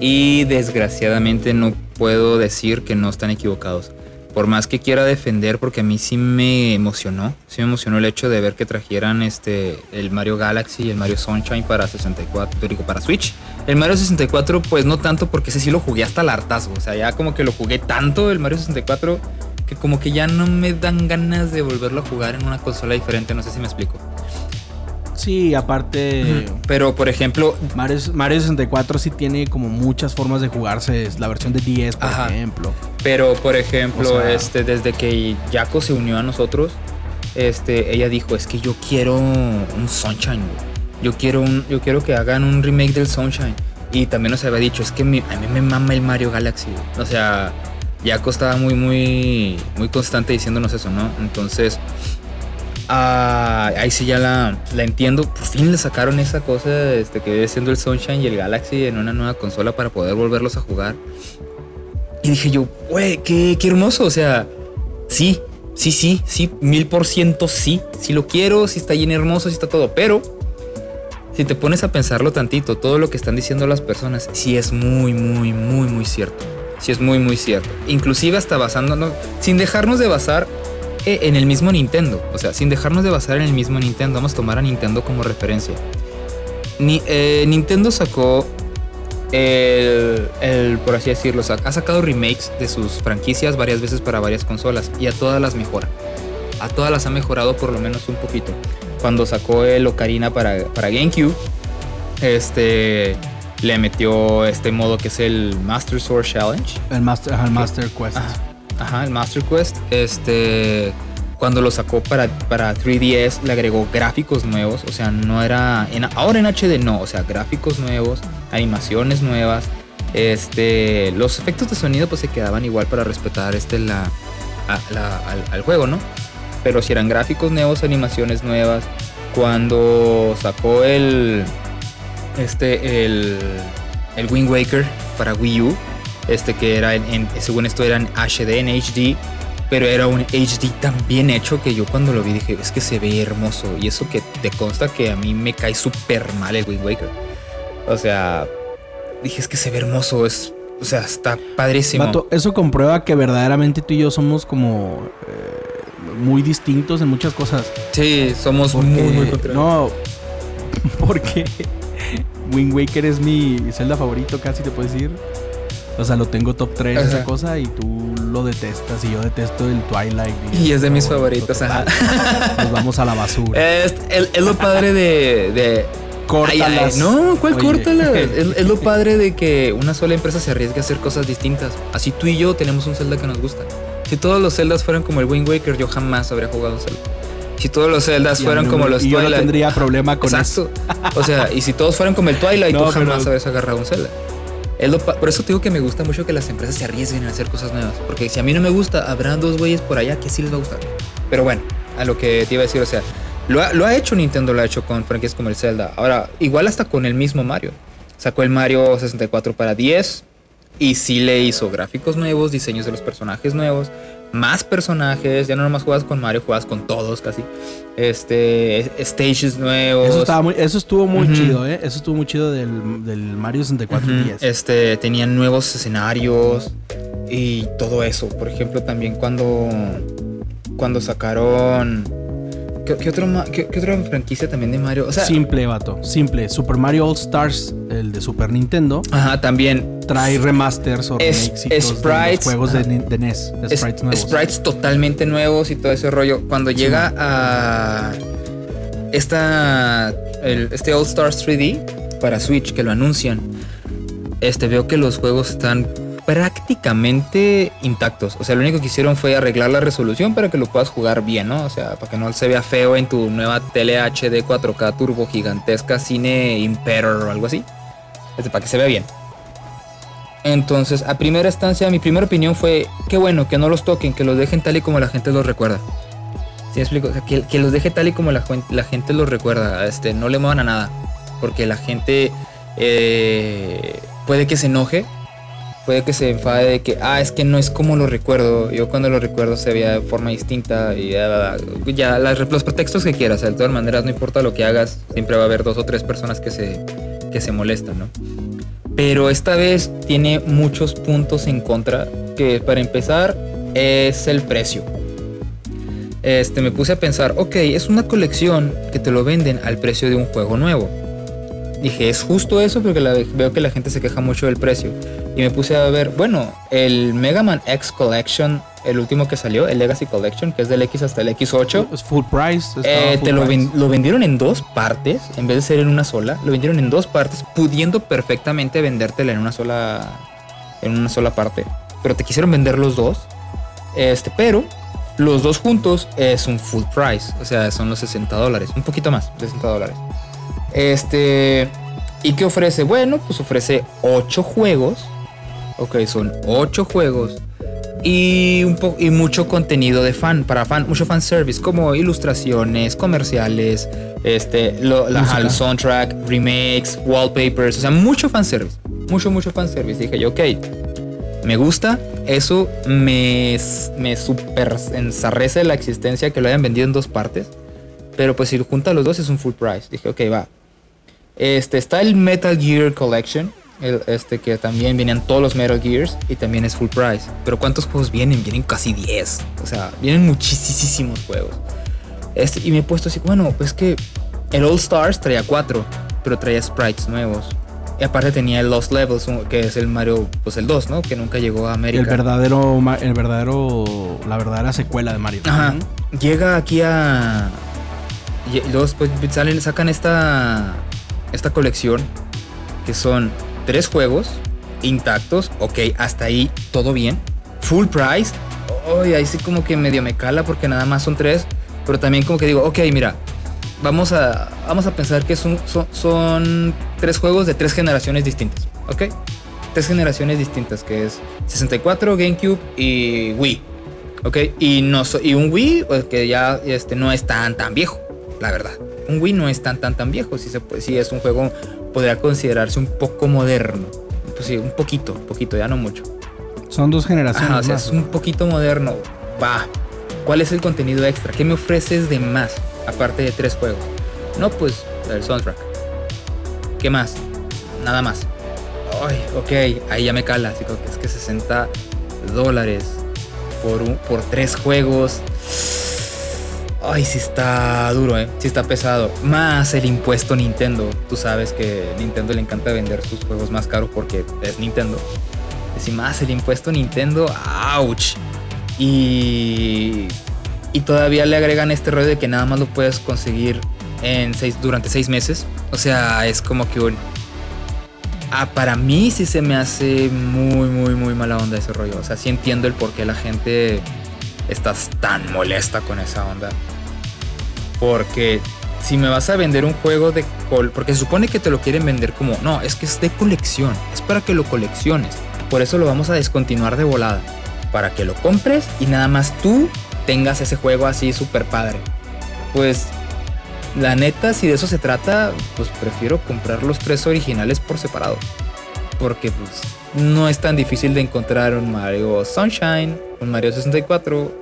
Y desgraciadamente no puedo decir que no están equivocados. Por más que quiera defender, porque a mí sí me emocionó. Sí me emocionó el hecho de ver que trajeran este el Mario Galaxy y el Mario Sunshine para 64, digo, para Switch. El Mario 64, pues no tanto, porque ese sí lo jugué hasta el hartazgo. O sea, ya como que lo jugué tanto el Mario 64 que como que ya no me dan ganas de volverlo a jugar en una consola diferente, no sé si me explico. Sí, aparte, Pero por ejemplo, Mario, Mario 64 sí tiene como muchas formas de jugarse. Es la versión de 10, por Ajá. ejemplo. pero por ejemplo, O sea- este desde que Jaco se unió a nosotros, este ella dijo, "Es que yo quiero un Sunshine. Yo quiero un yo quiero que hagan un remake del Sunshine." Y también nos había dicho, "Es que mi- a mí me mama el Mario Galaxy." güey". O sea, Jaco estaba muy muy muy constante diciéndonos eso, ¿no? Entonces, Ah, ahí sí ya la, la entiendo. Por fin le sacaron esa cosa este, que viene siendo el Sunshine y el Galaxy en una nueva consola para poder volverlos a jugar. Y dije yo, güey, qué, qué hermoso. O sea, sí, sí, sí, sí, mil por ciento sí. Sí lo quiero, sí está bien hermoso, sí está todo. Pero si te pones a pensarlo tantito, todo lo que están diciendo las personas, sí es muy, muy, muy, muy cierto. Sí es muy, muy cierto. Inclusive hasta basándonos, sin dejarnos de basar eh, en el mismo Nintendo. O sea, sin dejarnos de basar en el mismo Nintendo, vamos a tomar a Nintendo como referencia. Eh, Nintendo sacó el, el, por así decirlo, ha sacado remakes de sus franquicias varias veces para varias consolas y a todas las mejora. A todas las ha mejorado por lo menos un poquito. Cuando sacó el Ocarina para, para GameCube, este le metió este modo que es el Master Sword Challenge. El Master, el Master Quest. Ajá, ajá, el Master Quest. Este, cuando lo sacó para, para 3DS, le agregó gráficos nuevos. O sea, no era. En, ahora en HD no. O sea, gráficos nuevos, animaciones nuevas. Este, los efectos de sonido pues se quedaban igual para respetar este la, a- la- al, al juego, ¿no? Pero si eran gráficos nuevos, animaciones nuevas. Cuando sacó el. Este, el. El Wind Waker para Wii U este que era en, en- según esto era en HD, en HD, pero era un HD tan bien hecho que yo cuando lo vi dije, es que se ve hermoso. Y eso que te consta que a mí me cae súper mal el Wind Waker. O sea, dije, es que se ve hermoso, es, o sea, está padrísimo. Vato, eso comprueba que verdaderamente tú y yo somos como eh, muy distintos en muchas cosas. Sí, somos Porque, muy, muy contrarios. No, <laughs> porque Wind Waker es mi Zelda favorito, casi te puedo decir. O sea, lo tengo top 3 esa Ajá. cosa y tú lo detestas y yo detesto el Twilight. Y es de mis favorito favoritos, ajá. Nos vamos a la basura. Es, lo padre de. de Córtalas. Ay, ay, no, ¿cuál Oye. córtalas? <laughs> Es, es lo padre de que una sola empresa se arriesgue a hacer cosas distintas. Así tú y yo tenemos un Zelda que nos gusta. Si todos los Zeldas fueran como el Wind Waker, yo jamás habría jugado Zelda. Si todos los Zeldas Y fueran mí como no- los y yo no Twilight. tendría problema con eso. Exacto. O sea, y si todos fueran como el Twilight, No, tú jamás pero- habrías agarrado un Zelda. Es lo por eso te digo que me gusta mucho que las empresas se arriesguen a hacer cosas nuevas. Porque si a mí no me gusta, habrá dos güeyes por allá que sí les va a gustar. Pero bueno, a lo que te iba a decir, o sea, lo ha, lo ha hecho Nintendo, lo ha hecho con franquicias como el Zelda. Ahora, igual hasta con el mismo Mario. Sacó el Mario 64 para 10 y sí le hizo gráficos nuevos, diseños de los personajes nuevos, más personajes. Ya no nomás juegas con Mario, juegas con todos casi. Este, stages nuevos. Eso, estaba muy, eso estuvo muy chido, ¿eh? Eso estuvo muy chido del, del Mario 64 Ujú, 10. Este, tenían nuevos escenarios y todo eso. Por ejemplo, también cuando, cuando sacaron... ¿Qué, qué otro qué- qué otra franquicia también de Mario? O sea, simple, vato. Simple. Super Mario All Stars, el de Super Nintendo, ajá, también trae remasters o Es- cosas de sprites, los juegos de, NES. de es- sprites nuevos. sprites totalmente nuevos y todo ese rollo. Cuando llega a esta, el- este All Stars 3D para Switch que lo anuncian, este, veo que los juegos están prácticamente intactos. O sea, lo único que hicieron fue arreglar la resolución para que lo puedas jugar bien, ¿no? O sea, para que no se vea feo en tu nueva tele HD 4K turbo gigantesca cine Imperor o algo así. Este, para que se vea bien. Entonces, a primera instancia, mi primera opinión fue, qué bueno, que no los toquen, que los dejen tal y como la gente los recuerda. ¿Sí explico? Que, que los deje tal y como la gente los recuerda. Este, no le muevan a nada. Porque la gente eh, puede que se enoje, puede que se enfade de que, ah, es que no es como lo recuerdo. Yo cuando lo recuerdo se veía de forma distinta y ya, los pretextos que quieras. De todas maneras, no importa lo que hagas, siempre va a haber dos o tres personas que se, que se molestan, ¿no? Pero esta vez tiene muchos puntos en contra. Que para empezar es el precio. Este, me puse a pensar, ok, es una colección que te lo venden al precio de un juego nuevo. Dije, es justo eso porque la- veo que la gente se queja mucho del precio. Y me puse a ver, bueno, el Mega Man X Collection, el último que salió, el Legacy Collection, que es del X hasta el X8, Es full price. eh, full te lo, price. ven- lo vendieron en dos partes, en vez de ser en una sola, lo vendieron en dos partes, pudiendo perfectamente vendértela en una sola, en una sola parte. Pero te quisieron vender los dos, este, pero los dos juntos es un full price, o sea, son los 60 dólares, un poquito más, 60 dólares. Este, ¿y qué ofrece? Bueno, pues ofrece 8 juegos, ok, son 8 juegos y, un po- y mucho contenido de fan, para fan, mucho fan service, como ilustraciones, comerciales, este, lo- la, el soundtrack, remakes, wallpapers, o sea, mucho fan service, mucho, mucho fan service. Dije yo, ok, me gusta, eso me, me super ensarrece la existencia que lo hayan vendido en dos partes, pero pues si lo junta los dos es un full price. Dije, ok, va. Este, está el Metal Gear Collection, el- este que también venían todos los Metal Gears y también es full price. Pero ¿cuántos juegos vienen? Vienen casi 10. O sea, vienen muchísimos juegos. Este, y me he puesto así, bueno, pues que el All Stars traía 4, pero traía sprites nuevos. Y aparte tenía el Lost Levels, que es el Mario, pues el 2, ¿no? Que nunca llegó a América. El verdadero, el verdadero, la verdadera secuela de Mario. Ajá. Llega aquí a. Y y luego después salen, sacan esta. Esta colección. Que son tres juegos intactos. Ok, hasta ahí todo bien. Full price. Uy, ahí sí como que medio me cala porque nada más son tres. Pero también como que digo, ok, mira. Vamos a, vamos a pensar que son, son, tres juegos de tres generaciones distintas. ¿Ok? Tres generaciones distintas, que es 64, GameCube y Wii. Ok, y, no y un Wii pues, que ya este, no es tan tan viejo, la verdad. Un Wii no es tan tan tan viejo, si se puede, sí es un juego, podría considerarse un poco moderno. Pues sí, un poquito, poquito, ya no mucho. Son dos generaciones. Ajá, o sea, más. es un poquito moderno. Va. ¿Cuál es el contenido extra? ¿Qué me ofreces de más? Aparte de tres juegos. No, pues el soundtrack. ¿Qué más? Nada más. Ay, ok, ahí ya me cala. Así que es que 60 dólares por, un, por tres juegos. Ay, sí está duro, ¿eh? Sí está pesado. Más el impuesto Nintendo. Tú sabes que Nintendo le encanta vender sus juegos más caros porque es Nintendo. Si más el impuesto Nintendo, ouch. Y, y todavía le agregan este rollo de que nada más lo puedes conseguir en seis, durante seis meses. O sea, es como que un... Ah, para mí sí se me hace muy, muy, muy mala onda ese rollo. O sea, sí entiendo el por qué la gente está tan molesta con esa onda. Porque si me vas a vender un juego de col, porque se supone que te lo quieren vender como, no, es que es de colección, es para que lo colecciones. Por eso lo vamos a descontinuar de volada, para que lo compres y nada más tú tengas ese juego así súper padre. Pues la neta, si de eso se trata, pues prefiero comprar los tres originales por separado. Porque pues no es tan difícil de encontrar un Mario Sunshine, un Mario 64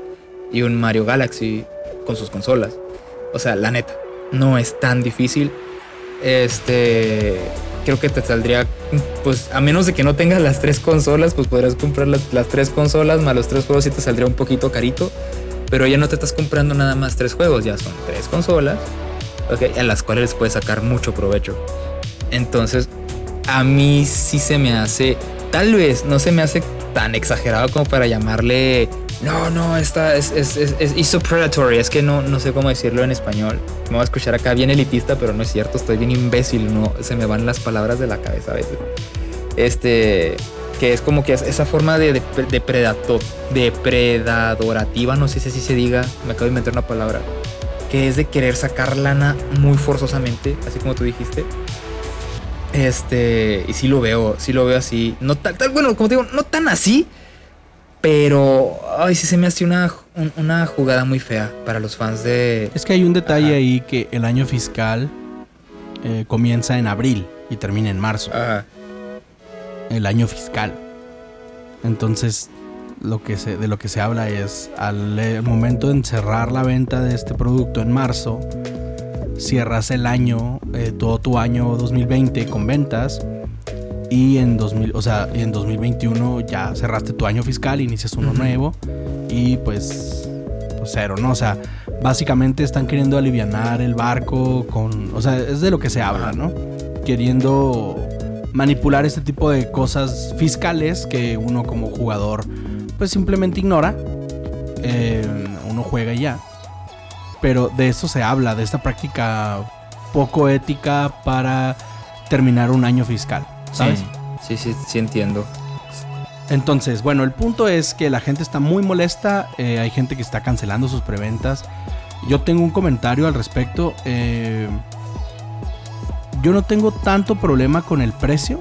y un Mario Galaxy con sus consolas. O sea, la neta no es tan difícil. Este, creo que te saldría, pues a menos de que no tengas las tres consolas, pues podrás comprar las, tres consolas más los tres juegos y te saldría un poquito carito. Pero ya no te estás comprando nada más tres juegos, ya son tres consolas, okay, a las cuales puedes sacar mucho provecho. Entonces, a mí sí se me hace, tal vez no se me hace tan exagerado como para llamarle no, no, esta es, es, es, es predatory. Es que no, no sé cómo decirlo en español. Me voy a escuchar acá bien elitista, pero no es cierto. Estoy bien imbécil. No, se me van las palabras de la cabeza a veces. Este, que es como que esa forma de, de, depredadorativa, no sé si así se diga. Me acabo de inventar una palabra. Que es de querer sacar lana muy forzosamente, así como tú dijiste. Este, y sí lo veo, sí lo veo así. No tal, tal, bueno, como te digo, no tan así pero, ay, sí se me hace una, una jugada muy fea para los fans de... Es que hay un detalle ahí que el año fiscal eh, comienza en abril y termina en marzo. Ajá. El año fiscal. Entonces, lo que se, de lo que se habla es al eh, momento de cerrar la venta de este producto en marzo, cierras el año, eh, todo tu año 2020 con ventas y en 2000, o sea, en 2021 ya cerraste tu año fiscal, inicias uno nuevo y pues, pues, cero, ¿no? O sea, básicamente están queriendo aliviar el barco con, o sea, es de lo que se habla, ¿no? Queriendo manipular este tipo de cosas fiscales que uno como jugador pues simplemente ignora. Eh, uno juega y ya. Pero de eso se habla, de esta práctica poco ética para terminar un año fiscal. ¿sabes? Sí, sí, sí, entiendo. Entonces, bueno, el punto es que la gente está muy molesta, eh, hay gente que está cancelando sus preventas. Yo tengo un comentario al respecto. Eh, yo no tengo tanto problema con el precio.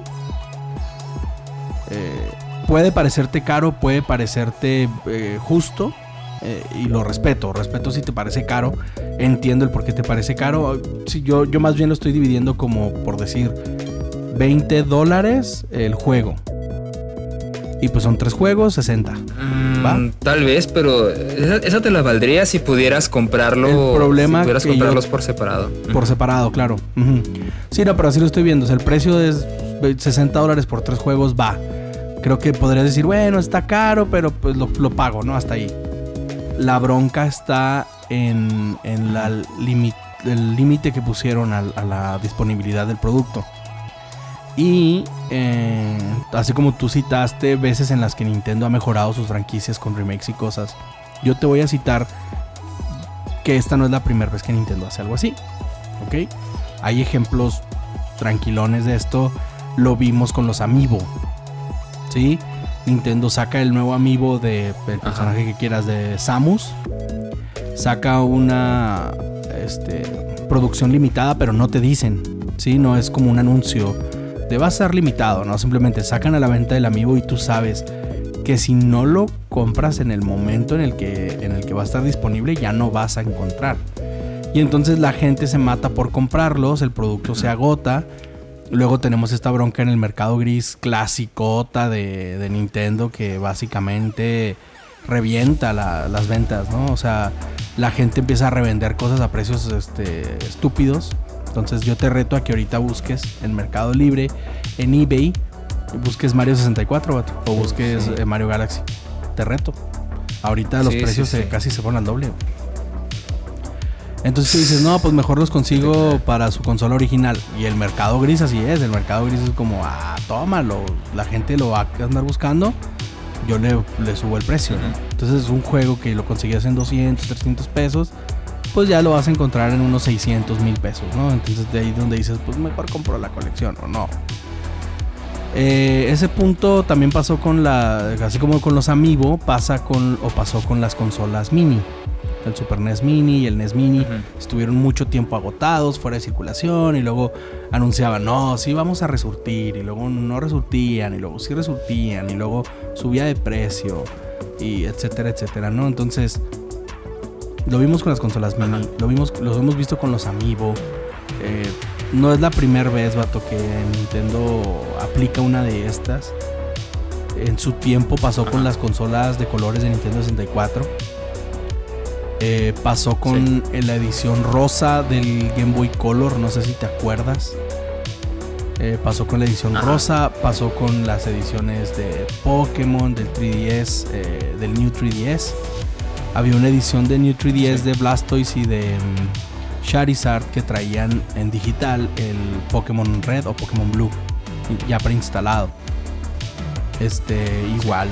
Eh, puede parecerte caro, puede parecerte justo. Y lo respeto, respeto si te parece caro. Entiendo el por qué te parece caro. Si yo, yo más bien lo estoy dividiendo como por decir 20 dólares el juego. Y pues son tres juegos, 60. Mm, tal vez, pero esa, te la valdría si pudieras comprarlo. El problema si pudieras comprarlos por separado. Por separado, claro. Sí, no, pero así lo estoy viendo. el precio es 60 dólares por tres juegos, va. Creo que podrías decir, bueno, está caro, pero pues lo, pago, ¿no? Hasta ahí. La bronca está en, en la el límite que pusieron a la disponibilidad del producto. Y eh, así como tú citaste veces en las que Nintendo ha mejorado sus franquicias con remakes y cosas, yo te voy a citar que esta no es la primera vez que Nintendo hace algo así. ¿Ok? Hay ejemplos tranquilones de esto. Lo vimos con los Amiibo. ¿Sí? Nintendo saca el nuevo Amiibo de el personaje que quieras de Samus. Saca una este, producción limitada, pero no te dicen. ¿Sí? No es como un anuncio te va a ser limitado, ¿no? Simplemente sacan a la venta el amigo y tú sabes que si no lo compras en el momento en el que, en el que va a estar disponible, ya no vas a encontrar. Y entonces la gente se mata por comprarlos, el producto se agota. Luego tenemos esta bronca en el mercado gris clasicota de, de Nintendo que básicamente revienta las ventas, ¿no? O sea, la gente empieza a revender cosas a precios este, estúpidos entonces yo te reto a que ahorita busques en Mercado Libre, en eBay, busques Mario 64 o busques eh, Mario Galaxy. Te reto. Ahorita los precios casi se ponen al doble. Entonces tú dices, no, pues mejor los consigo para su consola original. Y el mercado gris así es. El mercado gris es como, ah, tómalo. La gente lo va a andar buscando. Yo le, le subo el precio. ¿no? Entonces es un juego que lo conseguías en 200, 300 pesos. Pues ya lo vas a encontrar en unos 600 mil pesos, ¿no? Entonces de ahí donde dices, pues mejor compro la colección o no. Eh, ese punto también pasó con la. Así como con los Amiibo, pasa con. o pasó con las consolas mini. El Super NES Mini y el NES Mini estuvieron mucho tiempo agotados, fuera de circulación, y luego anunciaban, no, sí vamos a resurtir, y luego no resurtían, y luego sí resurtían, y luego subía de precio, y etcétera, etcétera, ¿no? Entonces, lo vimos con las consolas mini, Ajá. lo vimos, lo hemos visto con los Amiibo. eh, no es la primera vez, vato, que Nintendo aplica una de estas. En su tiempo pasó con las consolas de colores de Nintendo 64. Eh, pasó con la edición rosa del Game Boy Color, no sé si te acuerdas. Eh, pasó con la edición Ajá. rosa, pasó con las ediciones de Pokémon, del 3DS, eh, del New 3DS. Había una edición de New 3DS de Blastoise y de mm, Charizard que traían en digital el Pokémon Red o Pokémon Blue ya preinstalado. Este, igual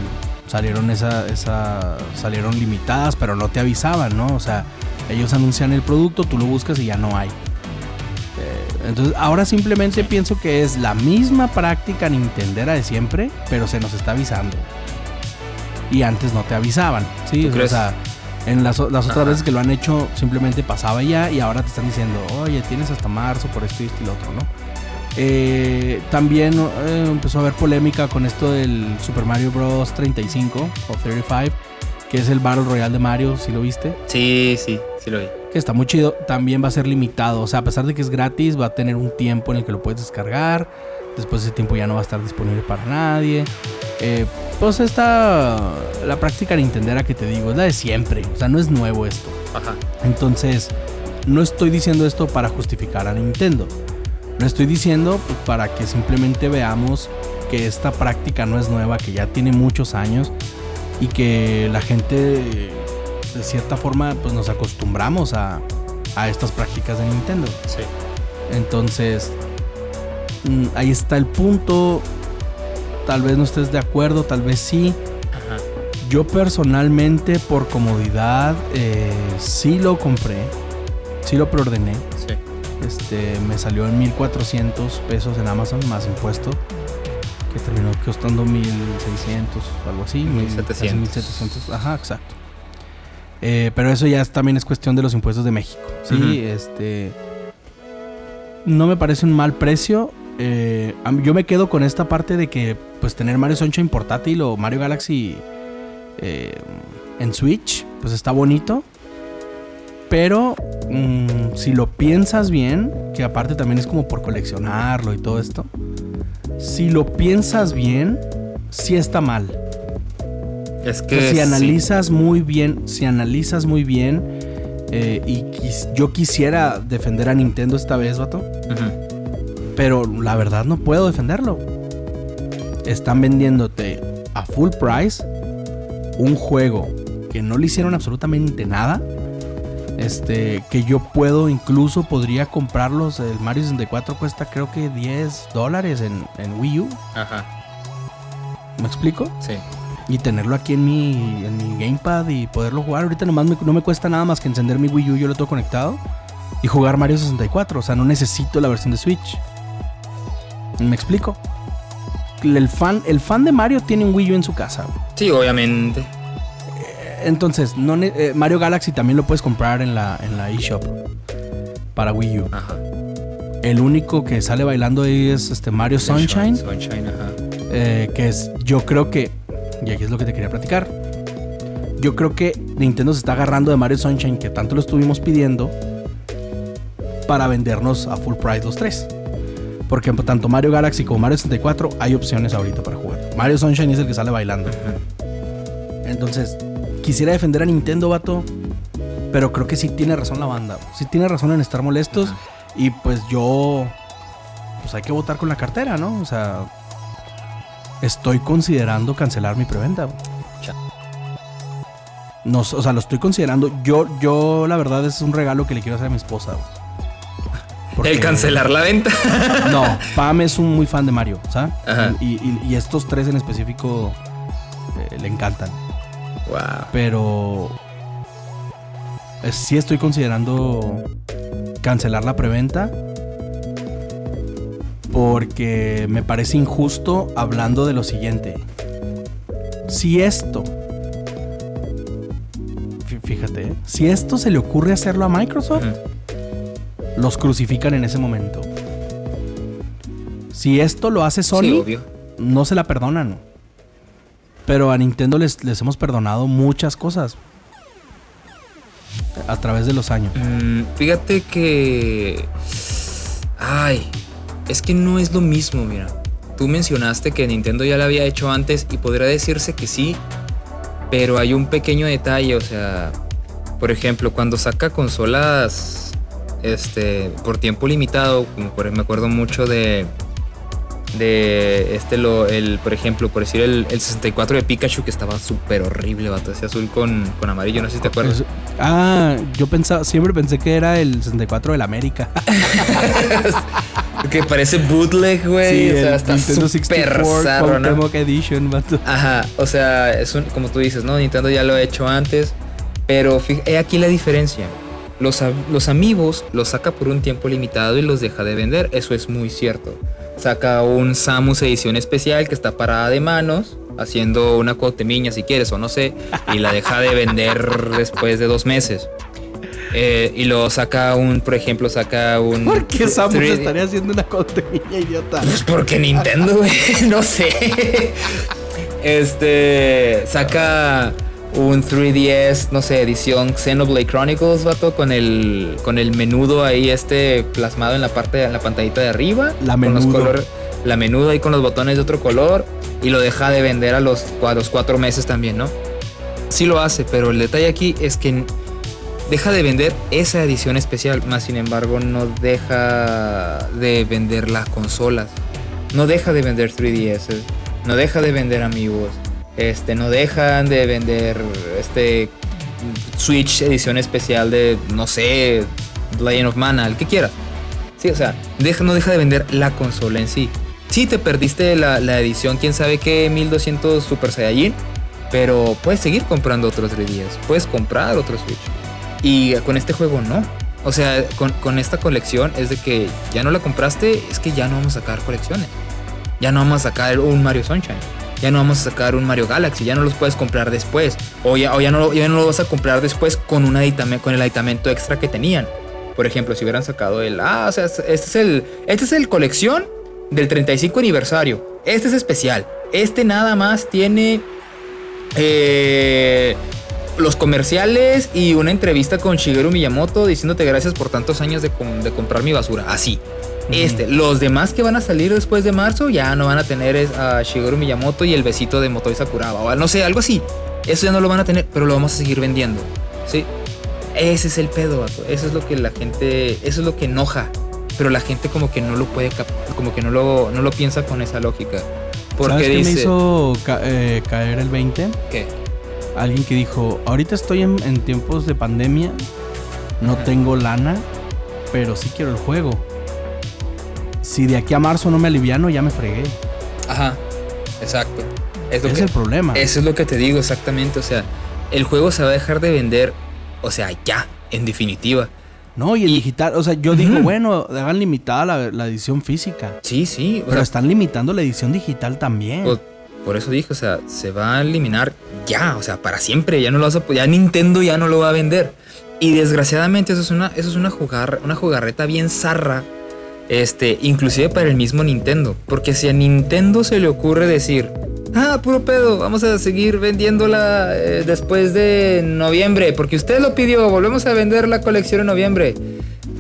salieron esa, esa salieron limitadas, pero no te avisaban, ¿no? O sea, ellos anuncian el producto, tú lo buscas y ya no hay. Eh, entonces, ahora simplemente pienso que es la misma práctica nintendera de siempre, pero se nos está avisando. Y antes no te avisaban, ¿sí? ¿Tú O sea, en las, las otras veces que lo han hecho, simplemente pasaba ya y ahora te están diciendo, oye, tienes hasta marzo por esto y esto y lo otro, ¿no? Eh, también eh, empezó a haber polémica con esto del Super Mario Bros. 35 o 35, que es el Battle Royale de Mario, si lo viste, Sí, sí, sí lo vi. que está muy chido. También va a ser limitado, o sea, a pesar de que es gratis, va a tener un tiempo en el que lo puedes descargar. Después ese tiempo ya no va a estar disponible para nadie. Eh, pues esta, la práctica nintendera que te digo, es la de siempre, o sea, no es nuevo esto. Ajá. Entonces, no estoy diciendo esto para justificar a Nintendo. Lo estoy diciendo pues, para que simplemente veamos que esta práctica no es nueva, que ya tiene muchos años y que la gente, de cierta forma, pues nos acostumbramos a, a estas prácticas de Nintendo. Sí. Entonces, mm, ahí está el punto. Tal vez no estés de acuerdo, tal vez sí. Ajá. Yo personalmente, por comodidad, eh, sí lo compré. Sí lo preordené. Sí. Este, me salió en 1400 pesos en Amazon más impuesto. Que terminó costando 1600 o algo así. 1700. casi 1700. Ajá, exacto. Eh, pero eso ya también es cuestión de los impuestos de México. Sí, este. No me parece un mal precio. Eh, yo me quedo con esta parte de que, pues, tener Mario Sunshine portátil o Mario Galaxy eh, en Switch, pues está bonito. Pero mm, si lo piensas bien, que aparte también es como por coleccionarlo y todo esto, si lo piensas bien, sí está mal. Es que. si sí. analizas muy bien, si analizas muy bien, eh, y quis- yo quisiera defender a Nintendo esta vez, vato, pero la verdad no puedo defenderlo. Están vendiéndote a full price un juego que no le hicieron absolutamente nada. Este, que yo puedo, incluso podría comprarlos. El Mario 64 cuesta creo que 10 dólares en, en Wii U. Ajá. ¿Me explico? Sí. Y tenerlo aquí en mi, en mi gamepad y poderlo jugar. Ahorita nomás me- no me cuesta nada más que encender mi Wii U, yo lo tengo conectado. Y jugar Mario 64. O sea, no necesito la versión de Switch. ¿Me explico? El fan, el fan de Mario tiene un Wii U en su casa. Sí, obviamente. Entonces, no eh, Mario Galaxy también lo puedes comprar en la, en la eShop. Para Wii U. Ajá. El único que sale bailando ahí es este Mario Sunshine. Sunshine, ajá. eh, que es, yo creo que, y aquí es lo que te quería platicar, yo creo que Nintendo se está agarrando de Mario Sunshine, que tanto lo estuvimos pidiendo, para vendernos a full price los tres. Porque tanto Mario Galaxy como Mario 64 hay opciones ahorita para jugar. Mario Sunshine es el que sale bailando. Entonces, quisiera defender a Nintendo, vato. Pero creo que sí tiene razón la banda. Sí tiene razón en estar molestos. Y pues yo. Pues hay que votar con la cartera, ¿no? O sea. Estoy considerando cancelar mi preventa. No, o sea, lo estoy considerando. Yo, yo, la verdad, es un regalo que le quiero hacer a mi esposa. Porque... El cancelar la venta. <laughs> no, Pam es un muy fan de Mario, ¿sabes? Y, y, estos tres en específico eh, le encantan. Wow. Pero eh, sí estoy considerando cancelar la preventa. Porque me parece injusto hablando de lo siguiente. Si esto fíjate, ¿eh? si esto se le ocurre hacerlo a Microsoft, los crucifican en ese momento. Si esto lo hace Sony, no se la perdonan. Pero a Nintendo les, hemos perdonado muchas cosas a través de los años. Mm, fíjate que... Ay, es que no es lo mismo, mira. Tú mencionaste que Nintendo ya lo había hecho antes y podría decirse que sí, pero hay un pequeño detalle, o sea, por ejemplo, cuando saca consolas este, por tiempo limitado, como me acuerdo mucho de de este lo el por ejemplo por decir el, 64 de Pikachu que estaba súper horrible vato ese azul con, con, amarillo no sé si te acuerdas. Ah yo pensaba siempre pensé que era el 64 del América. <laughs> <laughs> Que parece bootleg güey o sea está súper zarro ¿no? Edition vato. Ajá o sea es un, como tú dices no Nintendo ya lo ha hecho antes pero he aquí la diferencia. Los, los amigos los saca por un tiempo limitado y los deja de vender eso es muy cierto saca un Samus edición especial que está parada de manos, haciendo una cotemiña si quieres o no sé, y la deja de vender <laughs> después de dos meses. Eh, y luego saca un, por ejemplo, saca un. ¿Por qué Samus estaría haciendo una cotemiña idiota? Pues porque Nintendo, <laughs> güey, no sé. <laughs> Este. Saca un 3DS, no sé, edición Xenoblade Chronicles, vato, con el, con el menudo ahí este plasmado en la parte, en la pantallita de arriba. La menudo. la menudo ahí con los botones de otro color y lo deja de vender a los, a los cuatro meses también, ¿no? Sí lo hace, pero el detalle aquí es que deja de vender esa edición especial, más sin embargo no deja de vender las consolas. No deja de vender 3DS, no deja de vender amigos este, no dejan de vender este Switch edición especial de, no sé, Legend of Mana, el que quieras. Sí, o sea, deja, no deja de vender la consola en sí. Sí, te perdiste la, edición, quién sabe qué, 1200 Super Saiyajin, pero puedes seguir comprando otros 3DS, puedes comprar otro Switch. Y con este juego no. O sea, con, con esta colección es de que ya no la compraste, es que ya no vamos a sacar colecciones. Ya no vamos a sacar un Mario Sunshine ya no vamos a sacar un Mario Galaxy, ya no los puedes comprar después. O ya, no, ya no lo vas a comprar después con, un con el aditamento extra que tenían. Por ejemplo, si hubieran sacado el. Ah, o sea, este es el. Este es el colección del 35 aniversario. Este es especial. Este nada más tiene. Eh, los comerciales y una entrevista con Shigeru Miyamoto diciéndote gracias por tantos años de, de comprar mi basura. Así. Este, los demás que van a salir después de marzo ya no van a tener a Shigeru Miyamoto y el besito de Motoi Sakuraba o no sé, algo así. Eso ya no lo van a tener, pero lo vamos a seguir vendiendo. ¿Sí? Ese es el pedo, Eso es lo que la gente, eso es lo que enoja, pero la gente como que no lo puede como que no lo no lo piensa con esa lógica. Porque ¿Sabes qué me hizo eh, caer el 20? ¿Qué? Alguien que dijo, "Ahorita estoy en, tiempos de pandemia, no tengo lana, pero sí quiero el juego." Si de aquí a marzo no me aliviano, ya me fregué. Ajá, exacto. Es es el problema. Eso es lo que te digo exactamente. O sea, el juego se va a dejar de vender, o sea, ya, en definitiva. No, y el digital, o sea, yo digo, bueno, hagan limitada la, edición física. Sí, sí. Pero están limitando la edición digital también. Por eso dije, o sea, se va a eliminar ya, o sea, para siempre. Ya no lo vas a, ya Nintendo ya no lo va a vender. Y desgraciadamente eso es una, eso es una, jugar, una jugarreta bien zarra este, inclusive para el mismo Nintendo. Porque si a Nintendo se le ocurre decir, ah, puro pedo, vamos a seguir vendiéndola eh, después de noviembre, porque usted lo pidió, volvemos a vender la colección en noviembre.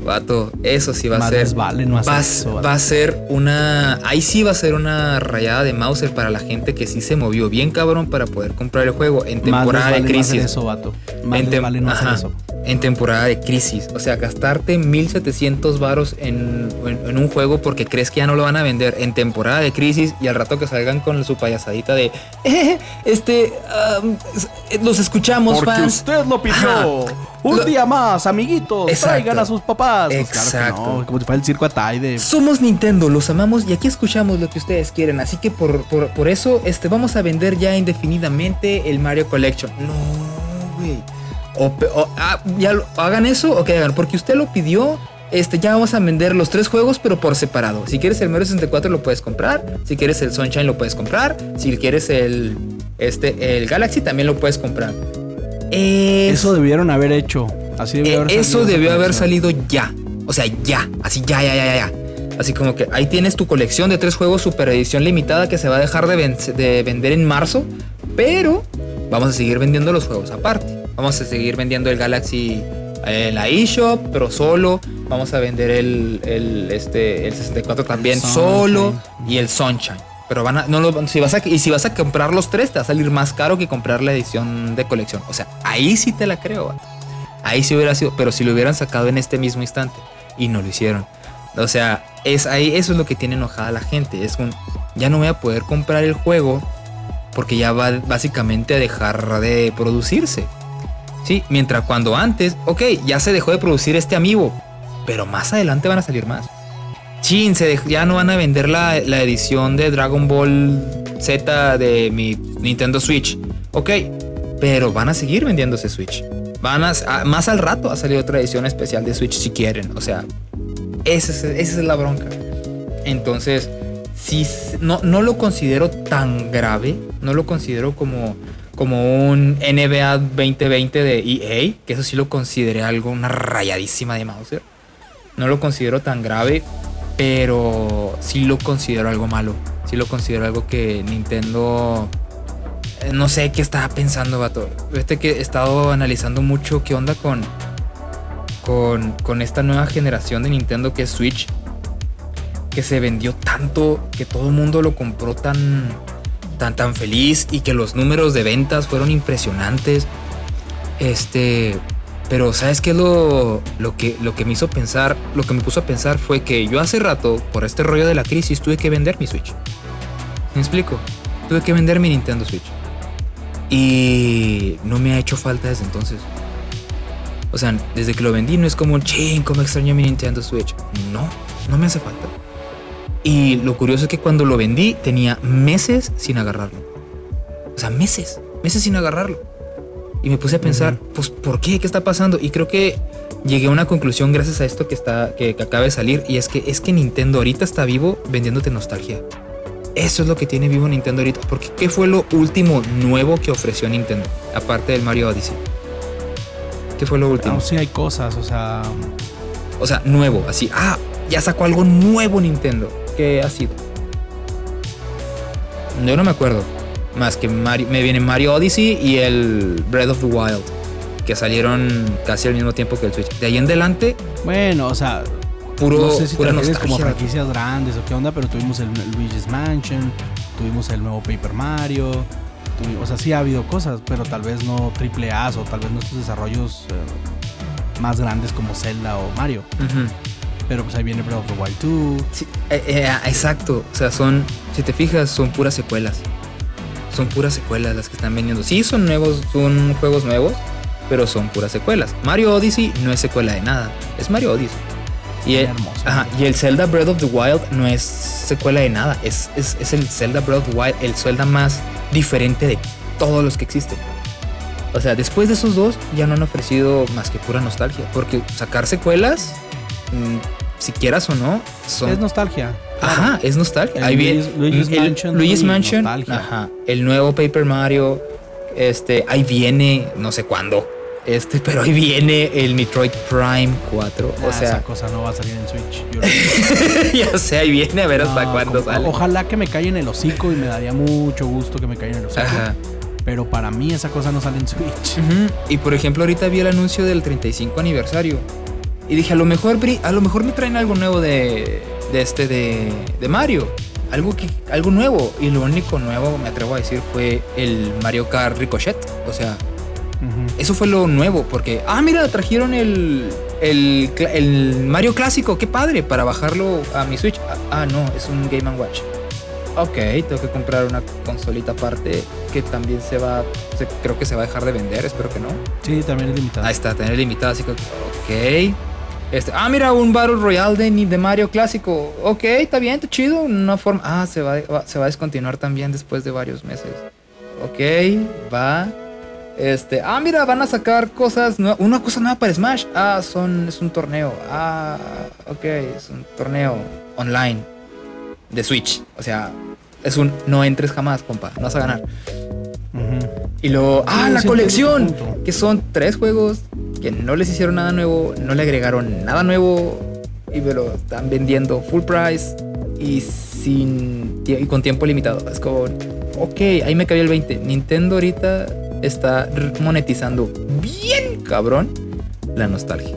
Vato, eso sí va a ser. Vale, no va, va, a ser una. Ahí sí va a ser una rayada de Mauser para la gente que sí se movió bien cabrón para poder comprar el juego en temporada de crisis. eso, vato. vale no hacer eso. en temporada de crisis. O sea, gastarte 1700 varos en, en, un juego porque crees que ya no lo van a vender en temporada de crisis y al rato que salgan con su payasadita de eh, este los escuchamos porque usted lo pidió. Un día más, amiguitos, traigan a sus papás. Pues Exacto. como si fuera el circo Atay de Somos Nintendo, los amamos y aquí escuchamos lo que ustedes quieren, así que por, por, eso este vamos a vender ya indefinidamente el Mario Collection. No, güey. O, ah, ya hagan eso o que hagan, porque usted lo pidió. Este, ya vamos a vender los tres juegos, pero por separado. Si quieres el Mario 64 lo puedes comprar. Si quieres el Sunshine lo puedes comprar. Si quieres el, este, el Galaxy también lo puedes comprar. Eso debieron haber hecho. Así debió haber Eso debió haber salido ya. O sea, ya. Así, ya, ya, ya, ya. Así como que ahí tienes tu colección de tres juegos super edición limitada que se va a dejar de, de vender en marzo. Pero vamos a seguir vendiendo los juegos aparte. Vamos a seguir vendiendo el Galaxy en la eShop, pero solo. Vamos a vender el, el, este, el 64 también solo. Y el Sunshine. Pero van a, no lo, si vas a, y si vas a comprar los tres, te va a salir más caro que comprar la edición de colección. O sea, ahí sí te la creo. Ahí sí hubiera sido, pero si lo hubieran sacado en este mismo instante y no lo hicieron. O sea, es ahí, eso es lo que tiene enojada la gente. Es un, ya no voy a poder comprar el juego porque ya va básicamente a dejar de producirse. Sí, mientras cuando antes, ok, ya se dejó de producir este amigo, pero más adelante van a salir más. Chin, se ya no van a vender la, edición de Dragon Ball Z de mi Nintendo Switch. Ok, pero van a seguir vendiéndose Switch. Van a, más al rato a salir otra edición especial de Switch si quieren. O sea, esa es, esa es la bronca. Entonces, si no, no lo considero tan grave, no lo considero como como un NBA 2020 de EA, que eso sí lo consideré algo, una rayadísima de Mauser. No lo considero tan grave, pero sí lo considero algo malo. Sí lo considero algo que Nintendo... Eh, no sé qué estaba pensando, vato. Este que he estado analizando mucho qué onda con, con, con esta nueva generación de Nintendo que es Switch. Que se vendió tanto, que todo el mundo lo compró tan tan, tan feliz y que los números de ventas fueron impresionantes. Este, pero ¿sabes qué lo, lo, que, lo que me hizo pensar? Lo que me puso a pensar fue que yo hace rato, por este rollo de la crisis, tuve que vender mi Switch. ¿Me explico? Tuve que vender mi Nintendo Switch. Y no me ha hecho falta desde entonces. O sea, desde que lo vendí no es como ching, como extraño mi Nintendo Switch. No, no me hace falta. Y lo curioso es que cuando lo vendí tenía meses sin agarrarlo. O sea, meses, meses sin agarrarlo. Y me puse a pensar, pues, ¿por qué? ¿Qué está pasando? Y creo que llegué a una conclusión gracias a esto que, está, que, acaba de salir. Y es que, es que Nintendo ahorita está vivo vendiéndote nostalgia. Eso es lo que tiene vivo Nintendo ahorita. Porque ¿qué fue lo último nuevo que ofreció Nintendo? Aparte del Mario Odyssey. ¿Qué fue lo último? No, sí hay cosas, o sea... O sea, nuevo, así. Ah, ya sacó algo nuevo Nintendo que ha sido. Yo no me acuerdo. Más que Mario, me viene Mario Odyssey y el Breath of the Wild. Que salieron casi al mismo tiempo que el Switch. De ahí en adelante. Bueno, o sea. Puro, no sé si pura te como franquicias grandes o qué onda, pero tuvimos el Luigi's Mansion, tuvimos el nuevo Paper Mario. o sea, sí ha habido cosas, pero tal vez no triple A o tal vez no estos desarrollos eh, más grandes como Zelda o Mario. Pero pues ahí viene Breath of the Wild 2. Eh, eh, ah, exacto. O sea, son, si te fijas, son puras secuelas. Son puras secuelas las que están vendiendo. Sí, son nuevos, son juegos nuevos, pero son puras secuelas. Mario Odyssey no es secuela de nada. Es Mario Odyssey. Y el, ajá, y el Zelda Breath of the Wild no es secuela de nada. Es, es, es el Zelda Breath of the Wild, el Zelda más diferente de todos los que existen. O sea, después de esos dos ya no han ofrecido más que pura nostalgia. Porque sacar secuelas Mm, si quieras o no, son... Es nostalgia. Ajá, es nostalgia. Ahí viene Luigi's Mansion. Luigi's Mansion. Ajá. El nuevo Paper Mario. Este, ahí viene, no sé cuándo. Este, pero ahí viene el Metroid Prime 4. o ah, sea, esa cosa no va a salir en Switch. <laughs> ya sé, ahí viene a ver hasta cuándo sale. Ojalá que me caiga en el hocico y me daría mucho gusto que me caiga en el hocico. Ajá. Pero para mí esa cosa no sale en Switch. Y por ejemplo, ahorita vi el anuncio del 35 aniversario. Y dije, a lo mejor, a lo mejor me traen algo nuevo de, de este, de, de Mario. Algo, que, algo nuevo. Y lo único nuevo, me atrevo a decir, fue el Mario Kart Ricochet. O sea, Eso fue lo nuevo, porque, ah, mira, trajeron el, el, el, Mario clásico, qué padre, para bajarlo a mi Switch. Ah, ah, no, es un Game Watch. Ok, tengo que comprar una consolita aparte que también se va, creo que se va a dejar de vender, espero que no. Sí, también es limitada. Ahí está, tener limitada, así que, ok. Este, ah, mira, un Battle Royale de, de Mario clásico. Ok, está bien, está chido. Una forma. Ah, se va, se va a descontinuar también después de varios meses. Ok, va. Este, ah, mira, van a sacar cosas Una cosa nueva para Smash. Ah, son, es un torneo. Ah, ok, es un torneo online de Switch. O sea, es un no entres jamás, compa. No vas a ganar. Y luego, ah, la colección, que son tres juegos que no les hicieron nada nuevo, no le agregaron nada nuevo y me lo están vendiendo full price y sin y con tiempo limitado. Es como, ok, ahí me cayó el 20. Nintendo ahorita está monetizando bien cabrón la nostalgia.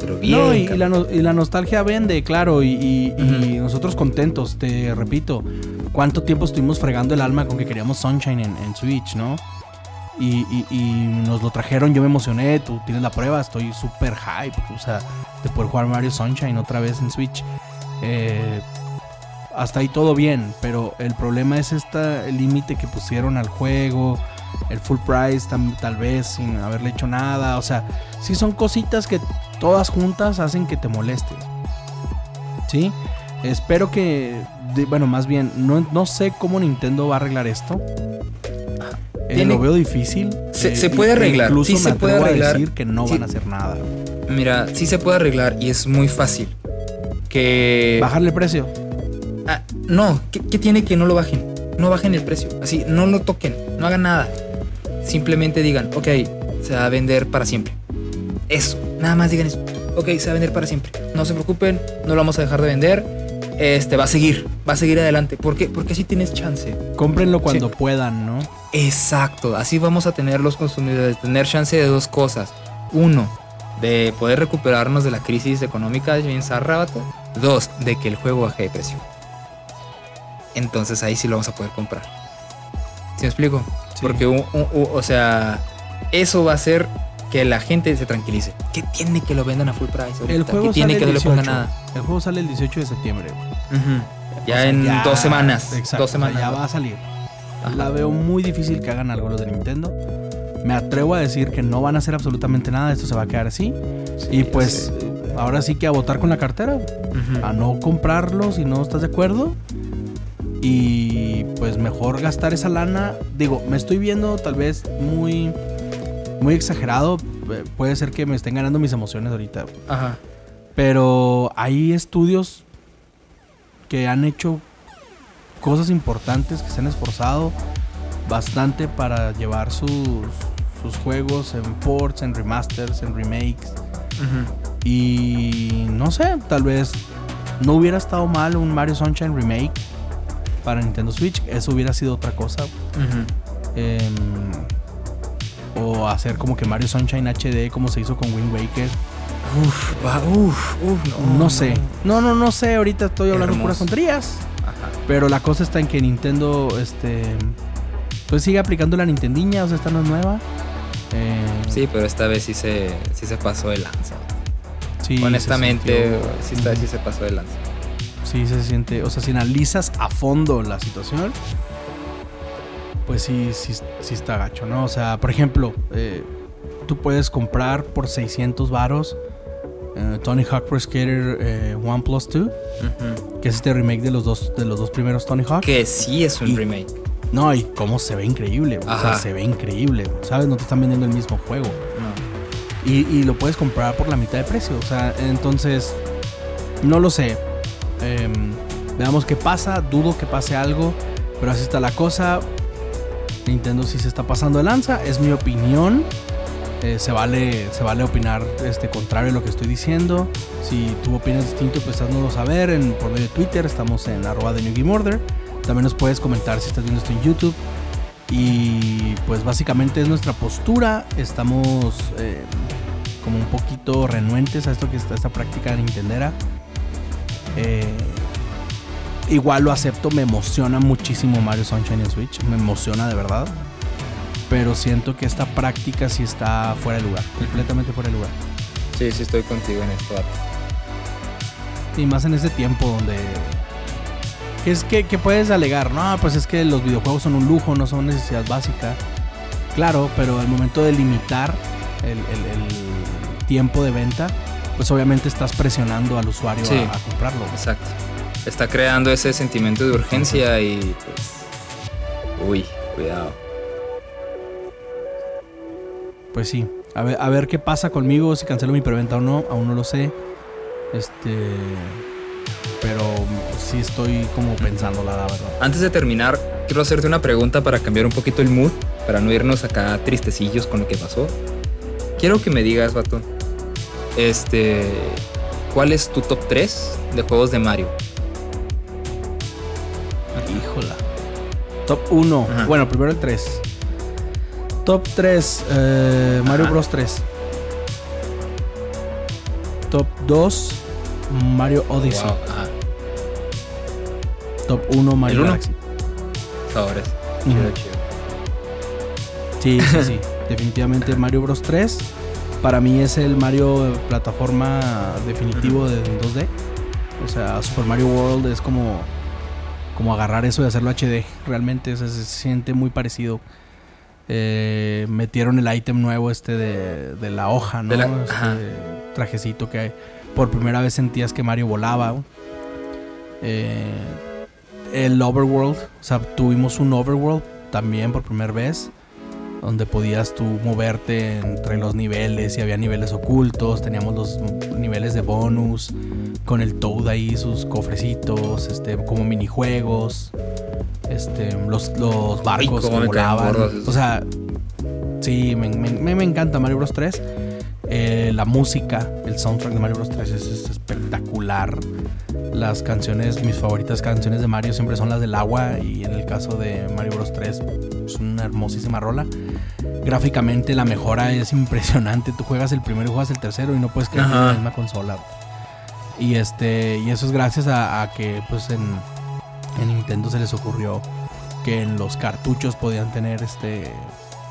Pero bien. y, la nostalgia vende, claro, y, nosotros contentos, te repito. ¿Cuánto tiempo estuvimos fregando el alma con que queríamos Sunshine en Switch, no? Y, nos lo trajeron, yo me emocioné, tú tienes la prueba, estoy súper hype, o sea, de poder jugar Mario Sunshine otra vez en Switch. Eh, hasta ahí todo bien, pero el problema es este límite que pusieron al juego, el full price tal vez sin haberle hecho nada, o sea, sí son cositas que todas juntas hacen que te molestes. ¿Sí? Espero que, bueno, más bien, no, no sé cómo Nintendo va a arreglar esto. Eh, lo veo difícil. Se, eh, puede arreglar. Incluso se puede arreglar. decir que no van a hacer nada. Mira, sí se puede arreglar y es muy fácil. Que. Bajarle el precio. Ah, no, ¿qué, tiene que no lo bajen? No bajen el precio. Así, no lo toquen, no hagan nada. Simplemente digan, ok, se va a vender para siempre. Eso, nada más digan eso. Ok, se va a vender para siempre. No se preocupen, no lo vamos a dejar de vender. Este va a seguir, va a seguir adelante. ¿Por qué? Porque así tienes chance. Cómprenlo cuando puedan, ¿no? Exacto, así vamos a tener los consumidores, tener chance de dos cosas. Uno, de poder recuperarnos de la crisis económica de James Arrabato. Dos, de que el juego baje de precio. Entonces ahí sí lo vamos a poder comprar. ¿Sí me explico? Porque, o sea, eso va a hacer que la gente se tranquilice. ¿Qué tiene que lo vendan a full price? El juego ¿Qué tiene que no le pongan nada? El juego sale el 18 de septiembre. Ya en dos semanas. Exacto, dos semanas. ya va a salir. La veo muy difícil que hagan algo los de Nintendo. Me atrevo a decir que no van a hacer absolutamente nada, esto se va a quedar así. y pues ahora sí que a votar con la cartera, a no comprarlo si no estás de acuerdo. Y pues mejor gastar esa lana. Digo, me estoy viendo tal vez muy, muy exagerado. Eh, puede ser que me estén ganando mis emociones ahorita. Ajá. Pero hay estudios que han hecho cosas importantes que se han esforzado bastante para llevar sus, sus juegos en ports, en remasters, en remakes. Y no sé, tal vez no hubiera estado mal un Mario Sunshine remake para Nintendo Switch. Eso hubiera sido otra cosa. Em, o hacer como que Mario Sunshine HD como se hizo con Wind Waker. Uf, uf, uf, no, no sé. No, no, no sé. Ahorita estoy hablando puras tonterías. Pero la cosa está en que Nintendo, este, pues sigue aplicando la Nintendiña, o sea, esta no es nueva. Eh, sí, pero esta vez sí se, sí se pasó de lanza. Sí, Honestamente, sí, está, sí se pasó de lanza. Sí, se siente, o sea, si analizas a fondo la situación, pues sí, sí, sí está gacho, ¿no? O sea, por ejemplo, eh, tú puedes comprar por 600 varos eh, Tony Hawk Pro Skater eh, 1 Plus 2, que es este remake de los dos, de los dos primeros Tony Hawk. Que sí es un remake. No, y cómo se ve increíble. O sea, se ve increíble. ¿Sabes? No te están vendiendo el mismo juego. Y, lo puedes comprar por la mitad de precio. O sea, entonces, no lo sé. Em, veamos qué pasa. Dudo que pase algo. Pero así está la cosa. Nintendo sí se está pasando de lanza. Es mi opinión. Eh, se, vale, se vale opinar este, contrario a lo que estoy diciendo. Si tú opinas distinto, pues haznoslo saber en, por medio de Twitter. Estamos en arroba de New Game. También nos puedes comentar si estás viendo esto en YouTube. Y pues básicamente es nuestra postura. Estamos eh, como un poquito renuentes a esto que está esta práctica nintendera. Eh, igual lo acepto, me emociona muchísimo Mario Sunshine en Switch. Me emociona de verdad pero siento que esta práctica sí está fuera de lugar, completamente fuera de lugar. Sí, sí estoy contigo en esto. Y más en este tiempo donde... ¿Qué es que, que puedes alegar? No, pues es que los videojuegos son un lujo, no son necesidad básica. Claro, pero al momento de limitar el, el- el tiempo de venta, pues obviamente estás presionando al usuario Sí. a, a comprarlo. Exacto. Está creando ese sentimiento de urgencia y pues... Uy, cuidado. Pues sí. A ver, a ver qué pasa conmigo, si cancelo mi preventa o no, aún no lo sé. Este. Pero sí estoy como pensando la verdad. Antes de terminar, quiero hacerte una pregunta para cambiar un poquito el mood, para no irnos acá tristecillos con lo que pasó. Quiero que me digas, vato, este, ¿cuál es tu top 3 de juegos de Mario? Híjola. Top 1. Ajá. Bueno, primero el 3. Top 3. Mario Ajá. Bros 3. Top 2. Mario Odyssey. Wow, Top 1 Mario ¿El uno? Galaxy. sabores. Chido, chido. Sí, sí, sí. <laughs> Definitivamente Mario Bros 3. Para mí es el Mario plataforma definitivo de 2D. O sea, Super Mario World es como, como agarrar eso y hacerlo HD. Realmente o sea, se siente muy parecido. Eh, metieron el ítem nuevo este de, de la hoja, ¿no? De la- Este trajecito que por primera vez sentías que Mario volaba. Eh, el Overworld, o sea, tuvimos un Overworld también por primera vez donde podías tú moverte entre los niveles y había niveles ocultos, teníamos los niveles de bonus con el Toad ahí, sus cofrecitos, este, como minijuegos, este, los, los barcos que volaban. O sea, sí, me, me- encanta Mario Bros 3. Eh, la música, el soundtrack de Mario Bros 3 es, es espectacular. Las canciones, mis favoritas canciones de Mario siempre son las del agua y en el caso de Mario Bros 3 es una hermosísima rola. Gráficamente la mejora es impresionante. Tú juegas el primero y juegas el tercero y no puedes creer Ajá. la misma consola. Y este y eso es gracias a, a que pues en, en Nintendo se les ocurrió que en los cartuchos podían tener este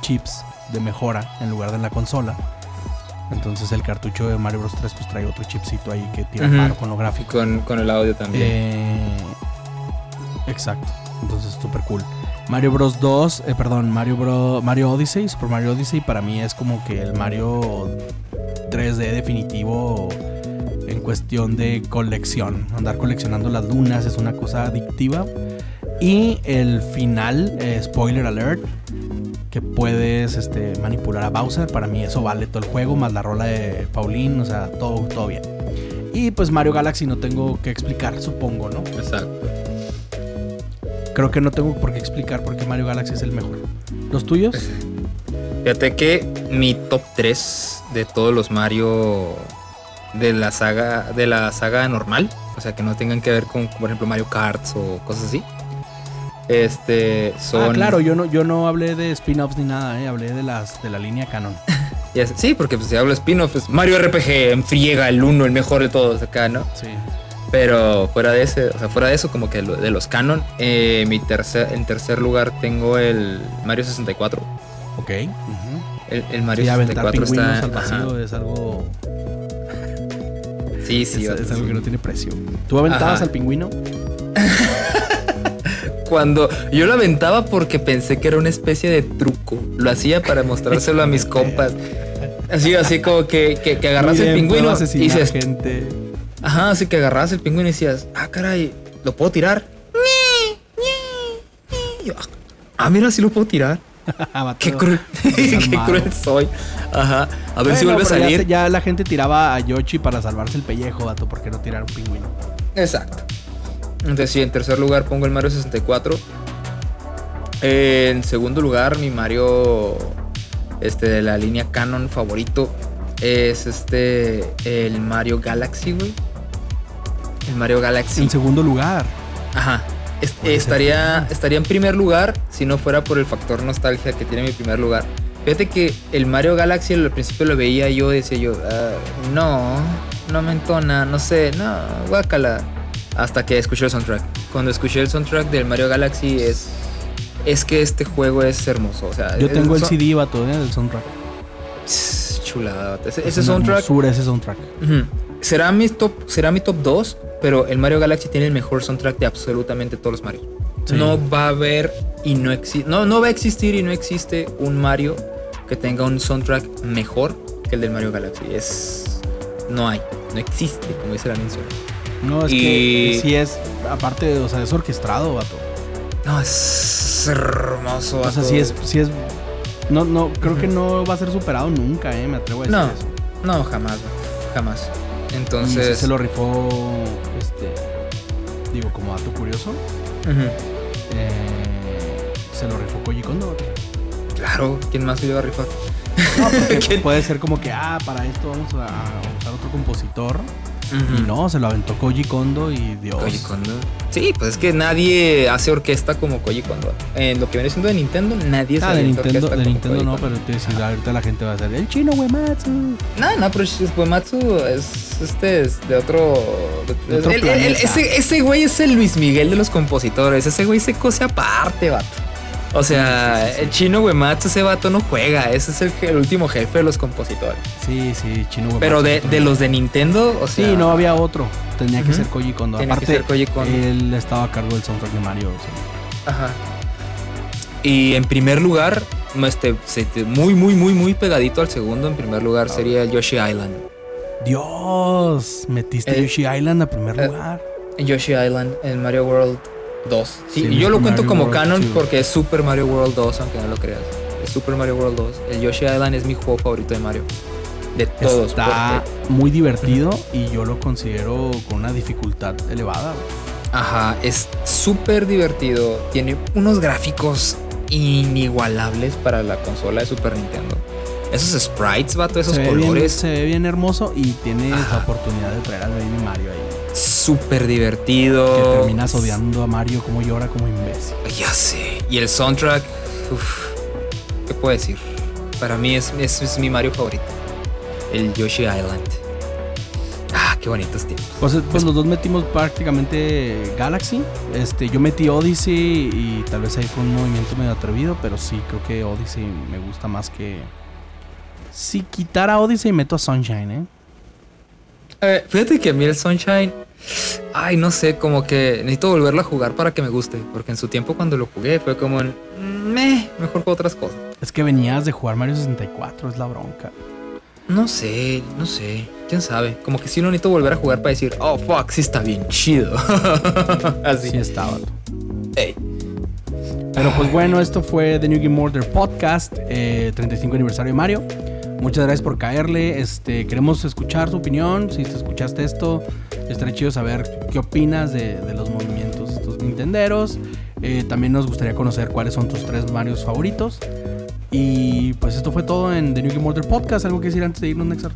chips de mejora en lugar de en la consola. Entonces el cartucho de Mario Bros 3 pues trae otro chipcito ahí que tira paro con lo Y gráfico. con, con el audio también. Eh, exacto. Entonces súper cool. Mario Bros 2, eh, perdón, Mario Bros Mario Odyssey, Super Mario Odyssey para mí es como que el Mario 3D definitivo en cuestión de colección. Andar coleccionando las lunas es una cosa adictiva. Y el final, eh, spoiler alert, que puedes este, manipular a Bowser. Para mí eso vale todo el juego, más la rola de Pauline, o sea, todo, todo bien. Y pues Mario Galaxy no tengo que explicar, supongo, ¿no? Exacto. Creo que no tengo por qué explicar por qué Mario Galaxy es el mejor. ¿Los tuyos? <laughs> Fíjate que mi top 3 de todos los Mario de la saga de la saga normal, o sea, que no tengan que ver con por ejemplo Mario Kart o cosas así. Este son Ah, claro, yo no, yo no hablé de spin-offs ni nada, ¿eh? hablé de las de la línea canon. <laughs> Sí, porque pues, si hablo spin-off es Mario RPG en friega el uno, el mejor de todos acá, ¿no? Sí. Pero fuera de ese, o sea, fuera de eso, como que de los canon, eh, mi tercer, en tercer lugar tengo el Mario 64. Ok. El, el Mario Sí, aventar 64 pingüinos está. al vacío ajá. es algo. Sí, sí, es, algo que no tiene precio. ¿Tú aventabas Ajá. al pingüino? <laughs> Cuando yo lo aventaba porque pensé que era una especie de truco. Lo hacía para mostrárselo a mis compas. Así, así como que, que, que agarras el pingüino y dices, gente. ajá, así que agarrabas el pingüino y decías, ah, caray, ¿lo puedo tirar? Yo, Ah, mira, sí lo puedo tirar. <laughs> Vato, Qué cruel, <laughs> qué cruel soy. Ajá. A ver si vuelve a ya salir. Ya, la gente tiraba a Yoshi para salvarse el pellejo, vato, porque no tirar un pingüino. Exacto. Entonces, sí, en tercer lugar pongo el Mario 64. En segundo lugar, mi Mario este, de la línea Canon favorito es este, el Mario Galaxy, güey. El Mario Galaxy. En segundo lugar. Ajá. Ser estaría, estaría en primer lugar si no fuera por el factor nostalgia que tiene mi primer lugar. Fíjate que el Mario Galaxy al principio lo veía y yo decía yo, "Ah, no, no me entona, no sé, no, guácala. Hasta que escuché el soundtrack. Cuando escuché el soundtrack del Mario Galaxy es es que este juego es hermoso. O sea, Yo es- tengo el CD, vato, ¿eh? del soundtrack. Chulada. Ese, Es ese soundtrack hermosura ese soundtrack. será mi top, será mi top 2, pero el Mario Galaxy tiene el mejor soundtrack de absolutamente todos los Mario. Sí. No va a haber y no existe, no, no va a existir y no existe un Mario que tenga un soundtrack mejor que el del Mario Galaxy. Es no hay, no existe, como dice la mención. No, es Y- que sí es, aparte, o sea, es orquestado, vato. No, es hermoso. O sea, vato. sí es, sí es. No, no, creo que no va a ser superado nunca, eh, me atrevo a decir No. eso. No, jamás, vato, jamás. Y Entonces, se lo rifó, este, digo, como dato curioso, eh, se lo rifó Koji Kondo. claro, ¿quién más se iba a rifar? <laughs> Puede ser como que, ah, para esto vamos a a usar otro compositor. Y no, se lo aventó Koji Kondo y Dios. Koji Kondo. Sí, pues es que nadie hace orquesta como Koji Kondo. En lo que viene siendo de Nintendo, nadie Ah, de Nintendo, de Nintendo Koji no, Kondo. pero decir, ahorita la gente va a hacer el chino, Uematsu. No, no, pero Shizuematsu es este es de otro. De otro el- el- planeta. ese, ese güey es el Luis Miguel de los compositores. Ese güey se cose aparte, vato. O sea, Sí, sí, sí, sí. el chino Uematsu, ese vato no juega. Ese es el, el último jefe de los compositores. Sí, sí, chino Uematsu. Pero de, de los de Nintendo, o sea. Sí, no había otro. Tenía que ser Koji Kondo. Tenía que Aparte, ser Koji Kondo. él estaba a cargo del soundtrack de Mario. o sea. Ajá. Y en primer lugar, este, muy, muy, muy, muy pegadito al segundo. En primer lugar sería el Yoshi Island. Dios, metiste Eh, Yoshi Island a primer eh, lugar. En Yoshi Island, en Mario World 2. Sí, Sí, y yo lo cuento Mario como World canon 2. porque es Super Mario World 2, aunque no lo creas. Es Super Mario World 2. El Yoshi Island es mi juego favorito de Mario. De todos. Está porque- muy divertido y yo lo considero con una dificultad elevada. Ajá, es súper divertido. Tiene unos gráficos inigualables para la consola de Super Nintendo. Esos sprites, vato, esos se, ve bien, colores. se ve bien hermoso y tienes Ajá. la oportunidad de traer al Baby Mario ahí. Súper divertido. Que terminas odiando a Mario como llora como imbécil. Ya sé. Y el soundtrack, ¿qué puedo decir? Para mí es, es, es mi Mario favorito. El Yoshi Island. Ah, qué bonitos tiempos. Pues, pues los dos metimos prácticamente Galaxy. Este, yo metí Odyssey y tal vez ahí fue un movimiento medio atrevido, pero sí, creo que Odyssey me gusta más que. Si quitara Odyssey, meto a Sunshine, ¿eh? Eh, fíjate que a mí el Sunshine, ay, no sé, como que necesito volverlo a jugar para que me guste. Porque en su tiempo cuando lo jugué fue como en, meh, mejor que otras cosas. Es que venías de jugar Mario 64, es la bronca. No sé, no sé, quién sabe. Como que sí lo necesito volver a jugar para decir, oh, fuck, sí está bien chido. <laughs> Así. Sí estaba. Ey. Pero pues bueno, esto fue The New Game Order Podcast, eh, 35 aniversario de Mario. Muchas gracias por caerle. Este, queremos escuchar su opinión. Si te escuchaste esto, estaría chido saber qué opinas de, de los movimientos estos nintenderos. Eh, también nos gustaría conocer cuáles son tus tres Marios favoritos. Y pues esto fue todo en The New Game Order Podcast. ¿Algo que decir antes de irnos, Nexar?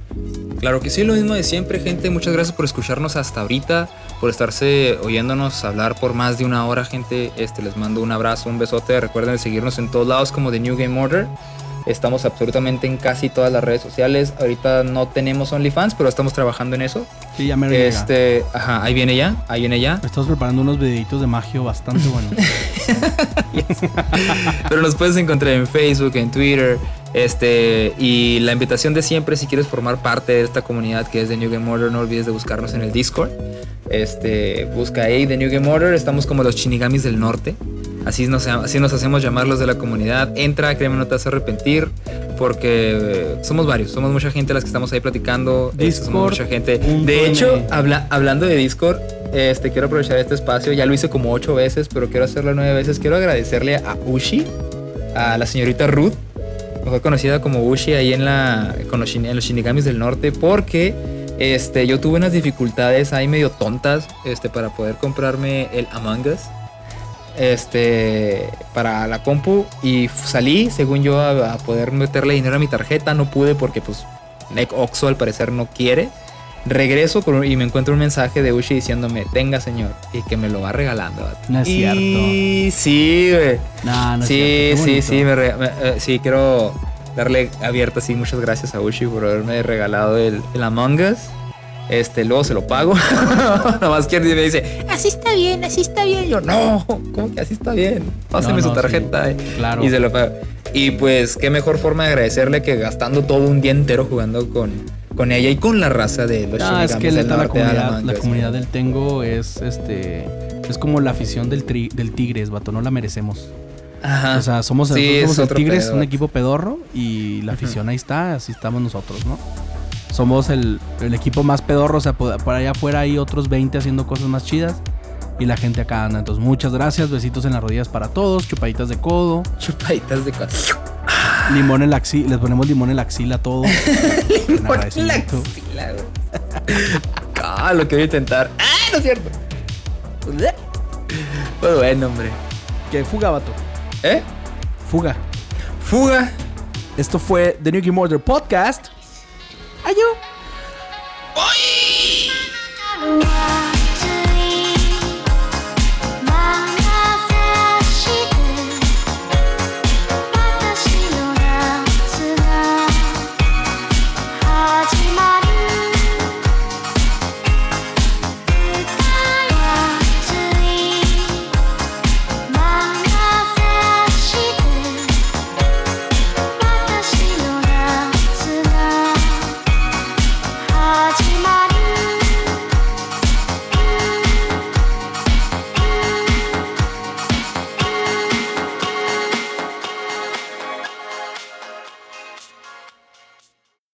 Claro que sí, lo mismo de siempre, gente. Muchas gracias por escucharnos hasta ahorita, por estarse oyéndonos hablar por más de una hora, gente. Este, les mando un abrazo, un besote. Recuerden seguirnos en todos lados como The New Game Order. Estamos absolutamente en casi todas las redes sociales. Ahorita no tenemos OnlyFans, pero estamos trabajando en eso. Sí, ya me llega. Este, ajá, ahí viene ya, ahí viene ya. Estamos preparando unos videitos de magio bastante buenos. <laughs> Pero nos puedes encontrar en Facebook, en Twitter. Este, y la invitación de siempre, si quieres formar parte de esta comunidad que es de New Game Order, no olvides de buscarnos en el Discord. Este, busca ahí de New Game Order, estamos como los Shinigamis del Norte. Así nos, así nos hacemos llamar los de la comunidad. Entra, créeme, no te vas a arrepentir. Porque eh, somos varios, somos mucha gente las que estamos ahí platicando. somos Discord mucha gente. De hecho, habla- hablando de Discord, este, quiero aprovechar este espacio. Ya lo hice como ocho veces, pero quiero hacerlo nueve veces. Quiero agradecerle a Ushi, a la señorita Ruth, mejor conocida como Ushi ahí en, la, con los, en los Shinigamis del Norte, porque este, yo tuve unas dificultades ahí medio tontas este, para poder comprarme el Among Us este, para la compu y salí, según yo, a, a poder meterle dinero a mi tarjeta. No pude porque, pues, Nec Oxo al parecer no quiere. Regreso con y me encuentro un mensaje de Ushi diciéndome, tenga señor, y que me lo va regalando. vato. No es y sí, güey. No, no es sí, cierto, qué sí, sí, me re- me- eh, sí, quiero darle abierto así muchas gracias a Ushi por haberme regalado el, el Among Us. Este, luego se lo pago. <laughs> Nada más que me dice, así está bien, así está bien. Yo, no, ¿cómo que así está bien? Pásame No, su no, tarjeta. sí, claro. Y se lo pago. Y pues, qué mejor forma de agradecerle que gastando todo un día entero jugando con, con ella y con la raza de los Ah, es que del la norte, comunidad, la del Tengo es este es como la afición del, tri- del Tigres, vato, no la merecemos. Ajá. O sea, somos, Sí, el Tigres, pedo, un equipo pedorro y la afición ahí está, así estamos nosotros, ¿no? Somos el, el equipo más pedorro, o sea, por, por allá afuera hay otros 20 haciendo cosas más chidas y la gente acá anda. Entonces, muchas gracias, besitos en las rodillas para todos, chupaditas de codo, Chupaditas de cosas. Limón en la axila, les ponemos limón en la axila a todos. <laughs> En Por la axila, güey. Ah, lo que voy a intentar. ¡Ah, no es cierto! Pues bueno, hombre. Que fuga, vato. ¿Eh? Fuga. Fuga. Esto fue The New Game Order Podcast. Ayo. ¡Ay!